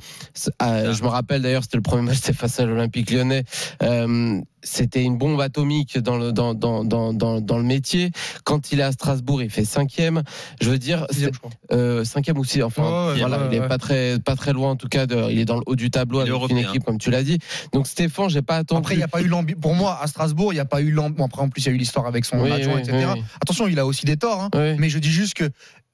je me rappelle d'ailleurs, c'était le premier match, c'était face à l'Olympique lyonnais. Euh, c'était une bombe atomique dans le, dans, dans, dans, dans, le métier. Quand il est à Strasbourg, il fait cinquième. Je veux dire, Sixième, c'est- je crois. Euh, cinquième ou six, enfin, voilà, ouais, il est ouais. pas très, pas très loin en tout cas. De, il est dans le haut du tableau avec une européen. équipe comme tu l'as dit. Donc Stéphane, j'ai pas attendu. Après, il n'y a pas eu l'ambition. Pour moi, à Strasbourg, il n'y a pas eu l'ambition. Bon, après, en plus, il y a eu l'histoire avec son Oui, adjoint, oui, etc. oui, oui. Attention, il a aussi des torts. hein. Oui. Mais je dis juste que.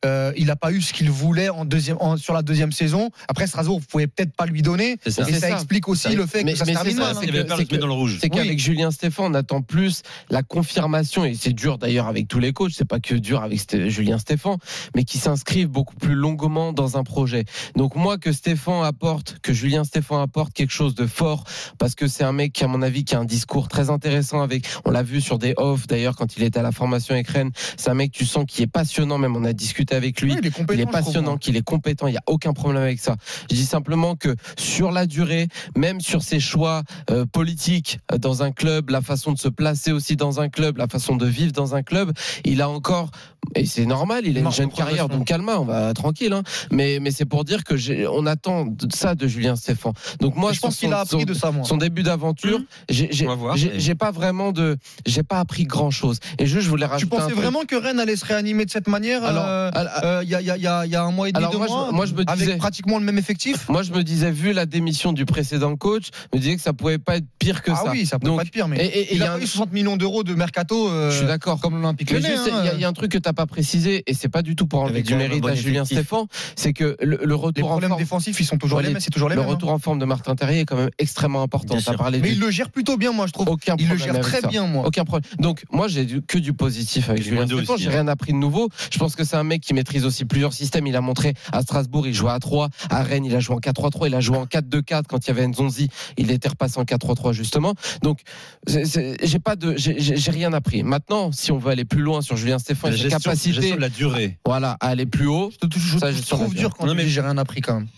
Euh, il n'a pas eu ce qu'il voulait en deuxième, en- sur la deuxième saison. Après, Strasbourg, vous pouvez peut-être pas lui donner. Ça. Et ça, ça. explique aussi Ça- le fait mais- que ça se termine ça, mal. c'est hein. Il que- avait peur c'est de se mettre que- dans le rouge. C'est qu'avec Oui. Julien Stéphane, on attend plus la confirmation, et c'est dur d'ailleurs avec tous les coachs, c'est pas que dur avec Julien Stéphane, mais qui s'inscrivent beaucoup plus longuement dans un projet. Donc moi, que Stéphane apporte, que Julien Stéphane apporte quelque chose de fort, parce que c'est un mec qui, à mon avis, qui a un discours très intéressant avec, on l'a vu sur des off d'ailleurs quand il était à la formation avec Rennes, c'est un mec, tu sens, qui est passionnant, même on a discuté avec lui. Oui, il est. Il passionnant, moi. qu'il est compétent, il n'y a aucun problème avec ça. Je dis simplement que sur la durée, même sur ses choix euh, politiques euh, dans un club, la façon de se placer aussi dans un club, la façon de vivre dans un club, il a encore, et c'est normal, il a une jeune carrière, donc calma, on va tranquille. Hein. Mais, mais c'est pour dire que j'ai- on attend de ça de Julien Stéphane. Donc moi, je pense qu'il a appris son- de ça, moi. son début d'aventure, j'ai- j'ai pas vraiment de, j'ai pas appris grand chose. Et juste, je voulais Tu rajouter un pensais truc. vraiment que Rennes allait se réanimer de cette manière Alors, euh, alors, euh, il y, a, il y a- il y a- il y a un mois et demi, Alors, deux moi, je- mois, moi, je me disais- avec pratiquement le même effectif? Moi, je me disais, vu la démission du précédent coach, je me disais que ça pouvait pas être pire que Ah ça. oui, ça peut Donc, pas être pire, mais et- et- et il il y a a pas un- eu 60 millions d'euros de mercato euh, Je suis d'accord. comme l'Olympique Mais Lyonnais. juste, il hein, y, a- il y a un truc que t'as pas précisé, et c'est pas du tout pour enlever Avec du quand même un mérite bon à Julien effectif. Stéphane, c'est que le, le Les retour en problèmes forme, défensifs, ils sont toujours Ouais, les les- mêmes. C'est toujours les le mêmes. hein. retour en forme de Martin Terrier est quand même extrêmement important. Bien T'as sûr. parlé Mais du il le gère plutôt bien, moi, je trouve. aucun Il le problème gère avec très ça. bien, moi. Aucun problème. Donc moi j'ai du- que du positif avec Il est Julien moins aussi, J'ai hein. rien appris de nouveau. Je pense que c'est un mec qui maîtrise aussi plusieurs systèmes. Il a montré à Strasbourg, il jouait à 3. À Rennes, il a joué en 4-3-3. Il a joué en 4-2-4 quand il y avait Nzonzi. Il était repassé en 4-3-3 justement. Donc j'ai pas de, j'ai- rien appris. Maintenant, si on veut aller plus loin sur Julien Stéphane, La gestion, capacité, gestion de la durée. voilà, à aller plus haut. Je, je- Ça, je trouve dur quand Non, mais- j'ai rien appris quand même.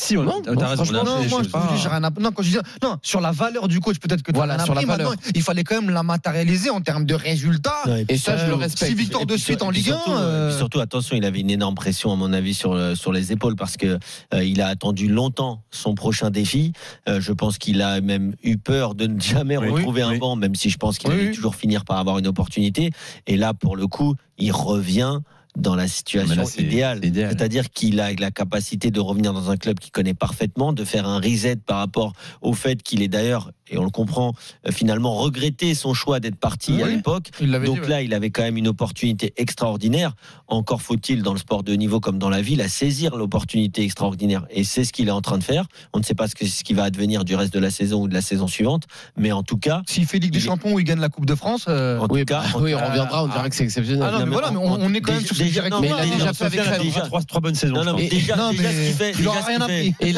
Si, on Non, non, raison. franchement, on a Non, moi je rien appris. Non, quand je dis non, sur la valeur du coach, peut-être que tu Voilà, sur la valeur. Maintenant, il fallait quand même la matérialiser en termes de résultats. Ouais, Et ça, je le Euh, respecte. six victoires Et de puis suite en Ligue 1. surtout, euh, puis surtout, attention, il avait une énorme pression, à mon avis, sur, le- sur les épaules parce que euh, il a attendu longtemps son prochain défi. Euh, je pense qu'il a même eu peur de ne jamais Oui, retrouver un oui. banc, même si je pense qu'il Oui, allait toujours finir par avoir une opportunité. Et là, pour le coup, il revient dans la situation là, idéale. c'est idéal. C'est-à-dire qu'il a la capacité de revenir dans un club qu'il connaît parfaitement, de faire un reset par rapport au fait qu'il est d'ailleurs, et on le comprend, euh, finalement regretté son choix d'être parti à l'époque. Donc dit, ouais. là, il avait quand même une opportunité extraordinaire. Encore faut-il, dans le sport de niveau comme dans la vie, la saisir l'opportunité extraordinaire. Et c'est ce qu'il est en train de faire. On ne sait pas ce, que, ce qui va advenir du reste de la saison ou de la saison suivante. Mais en tout cas, S'il fait Ligue des Champions ou il gagne la Coupe de France. euh, en Oui, tout cas, bah, en- oui, on reviendra, on Ah. dira que c'est exceptionnel. Ah non, mais voilà, mais on, on est quand même sur ce déjà- direct. non, mais il a déjà fait avec Rennes. déjà- Trois, trois bonnes saisons. Non, je non, mais pense. déjà, Non, déjà mais ce qu'il fait, il rien appris. Il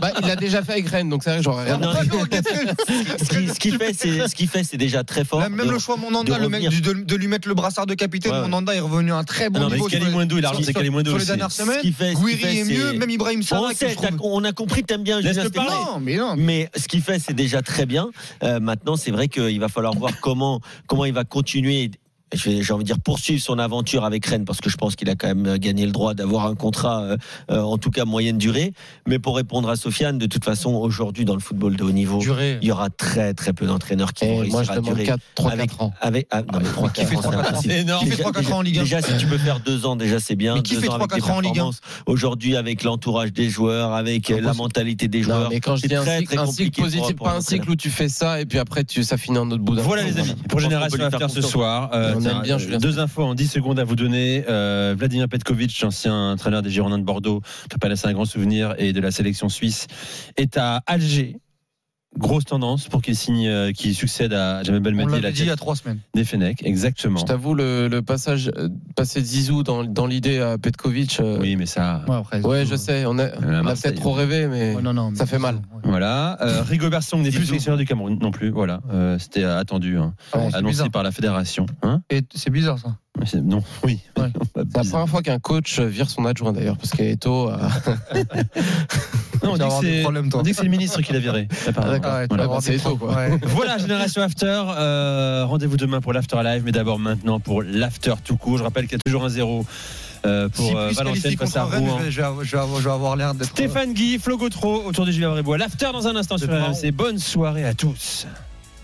bah, il a déjà fait avec Rennes, donc c'est vrai que j'aurais rien Non, appris. ce qu'il ce fait, c'est ce qu'il fait, c'est déjà très fort. Même, le choix Monanda, de le mec, revenir. de, de lui mettre le brassard de capitaine. Monanda est revenu à un très bon Non, mais niveau. il a sur- relancé les dernières semaines, Guiri est mieux, même Ibrahim On a compris, t'aimes bien Julien. Non, mais non. Mais ce qu'il fait, c'est déjà très bien. Euh, maintenant, c'est vrai qu'il va falloir voir comment, comment il va continuer j'ai envie de dire poursuivre son aventure avec Rennes parce que je pense qu'il a quand même euh, gagné le droit d'avoir un contrat, euh, euh, en tout cas moyenne durée. Mais pour répondre à Sofiane, de toute façon, aujourd'hui dans le football de haut niveau, Durée. il y aura très très peu d'entraîneurs qui vont moi, réussir je à durer. 4, 3, avec, 4 ans. avec, ah, non, mais 3, Qui fait 3, 4 ans C'est énorme. Qui fait Déjà, 3, 4 ans en Ligue 1 déjà, si tu peux faire deux ans, déjà c'est bien. Mais qui Deux fait ans 3, avec des 4 ans en Ligue 1? performances. Aujourd'hui, avec l'entourage des joueurs, avec euh, la mentalité des joueurs. mais quand je c'est dis un très, cycle, un positif, pour pas un cycle où tu fais ça et puis après tu, ça finit en autre bout d'un Voilà les amis, pour Génération faire After ce soir, On tiens, aime bien Julien deux infos en 10 secondes à vous donner. Euh, Vladimir Petkovic, ancien entraîneur des Girondins de Bordeaux, qui pas laissé un grand souvenir, et de la sélection suisse, est à Alger. Grosse tendance pour qu'il signe, euh, qu'il succède à Jamel On Belmadi, l'avait la dit il y a tête 3 semaines. des Fenech, exactement. Je t'avoue, le, le passage, euh, passer de Zizou dans, dans l'idée à Petkovic. euh, Oui, mais ça. Ouais, après, Ouais, je sais, on a, on a peut-être trop rêvé, mais Ouais, non, non, mais ça fait mal. ouais. Voilà. Euh, Rigobert Song n'est plus sélectionneur du Cameroun non plus. Voilà. Euh, C'était attendu, hein. Ah annoncé bizarre. par la fédération. Hein Et c'est bizarre ça. Non, oui. Ouais. C'est la première fois qu'un coach vire son adjoint d'ailleurs, parce qu'Eto. Euh... Non, on on dit que c'est le ministre qui l'a viré. d'accord. Ah ouais, Voilà. c'est problèmes. quoi. Ouais. Voilà, Génération After. Euh, Rendez-vous demain pour l'After Live, mais d'abord maintenant pour l'After tout court. Je rappelle qu'il y a toujours un zéro euh, pour Si euh, plus Valenciennes face à Rouen. je vais- je vais avoir- je vais avoir- je vais avoir l'air d'être. Stéphane Guy, Flo Gautreau, autour de Julien Brébois. L'After dans un instant sur. RMC. Bonne soirée à tous.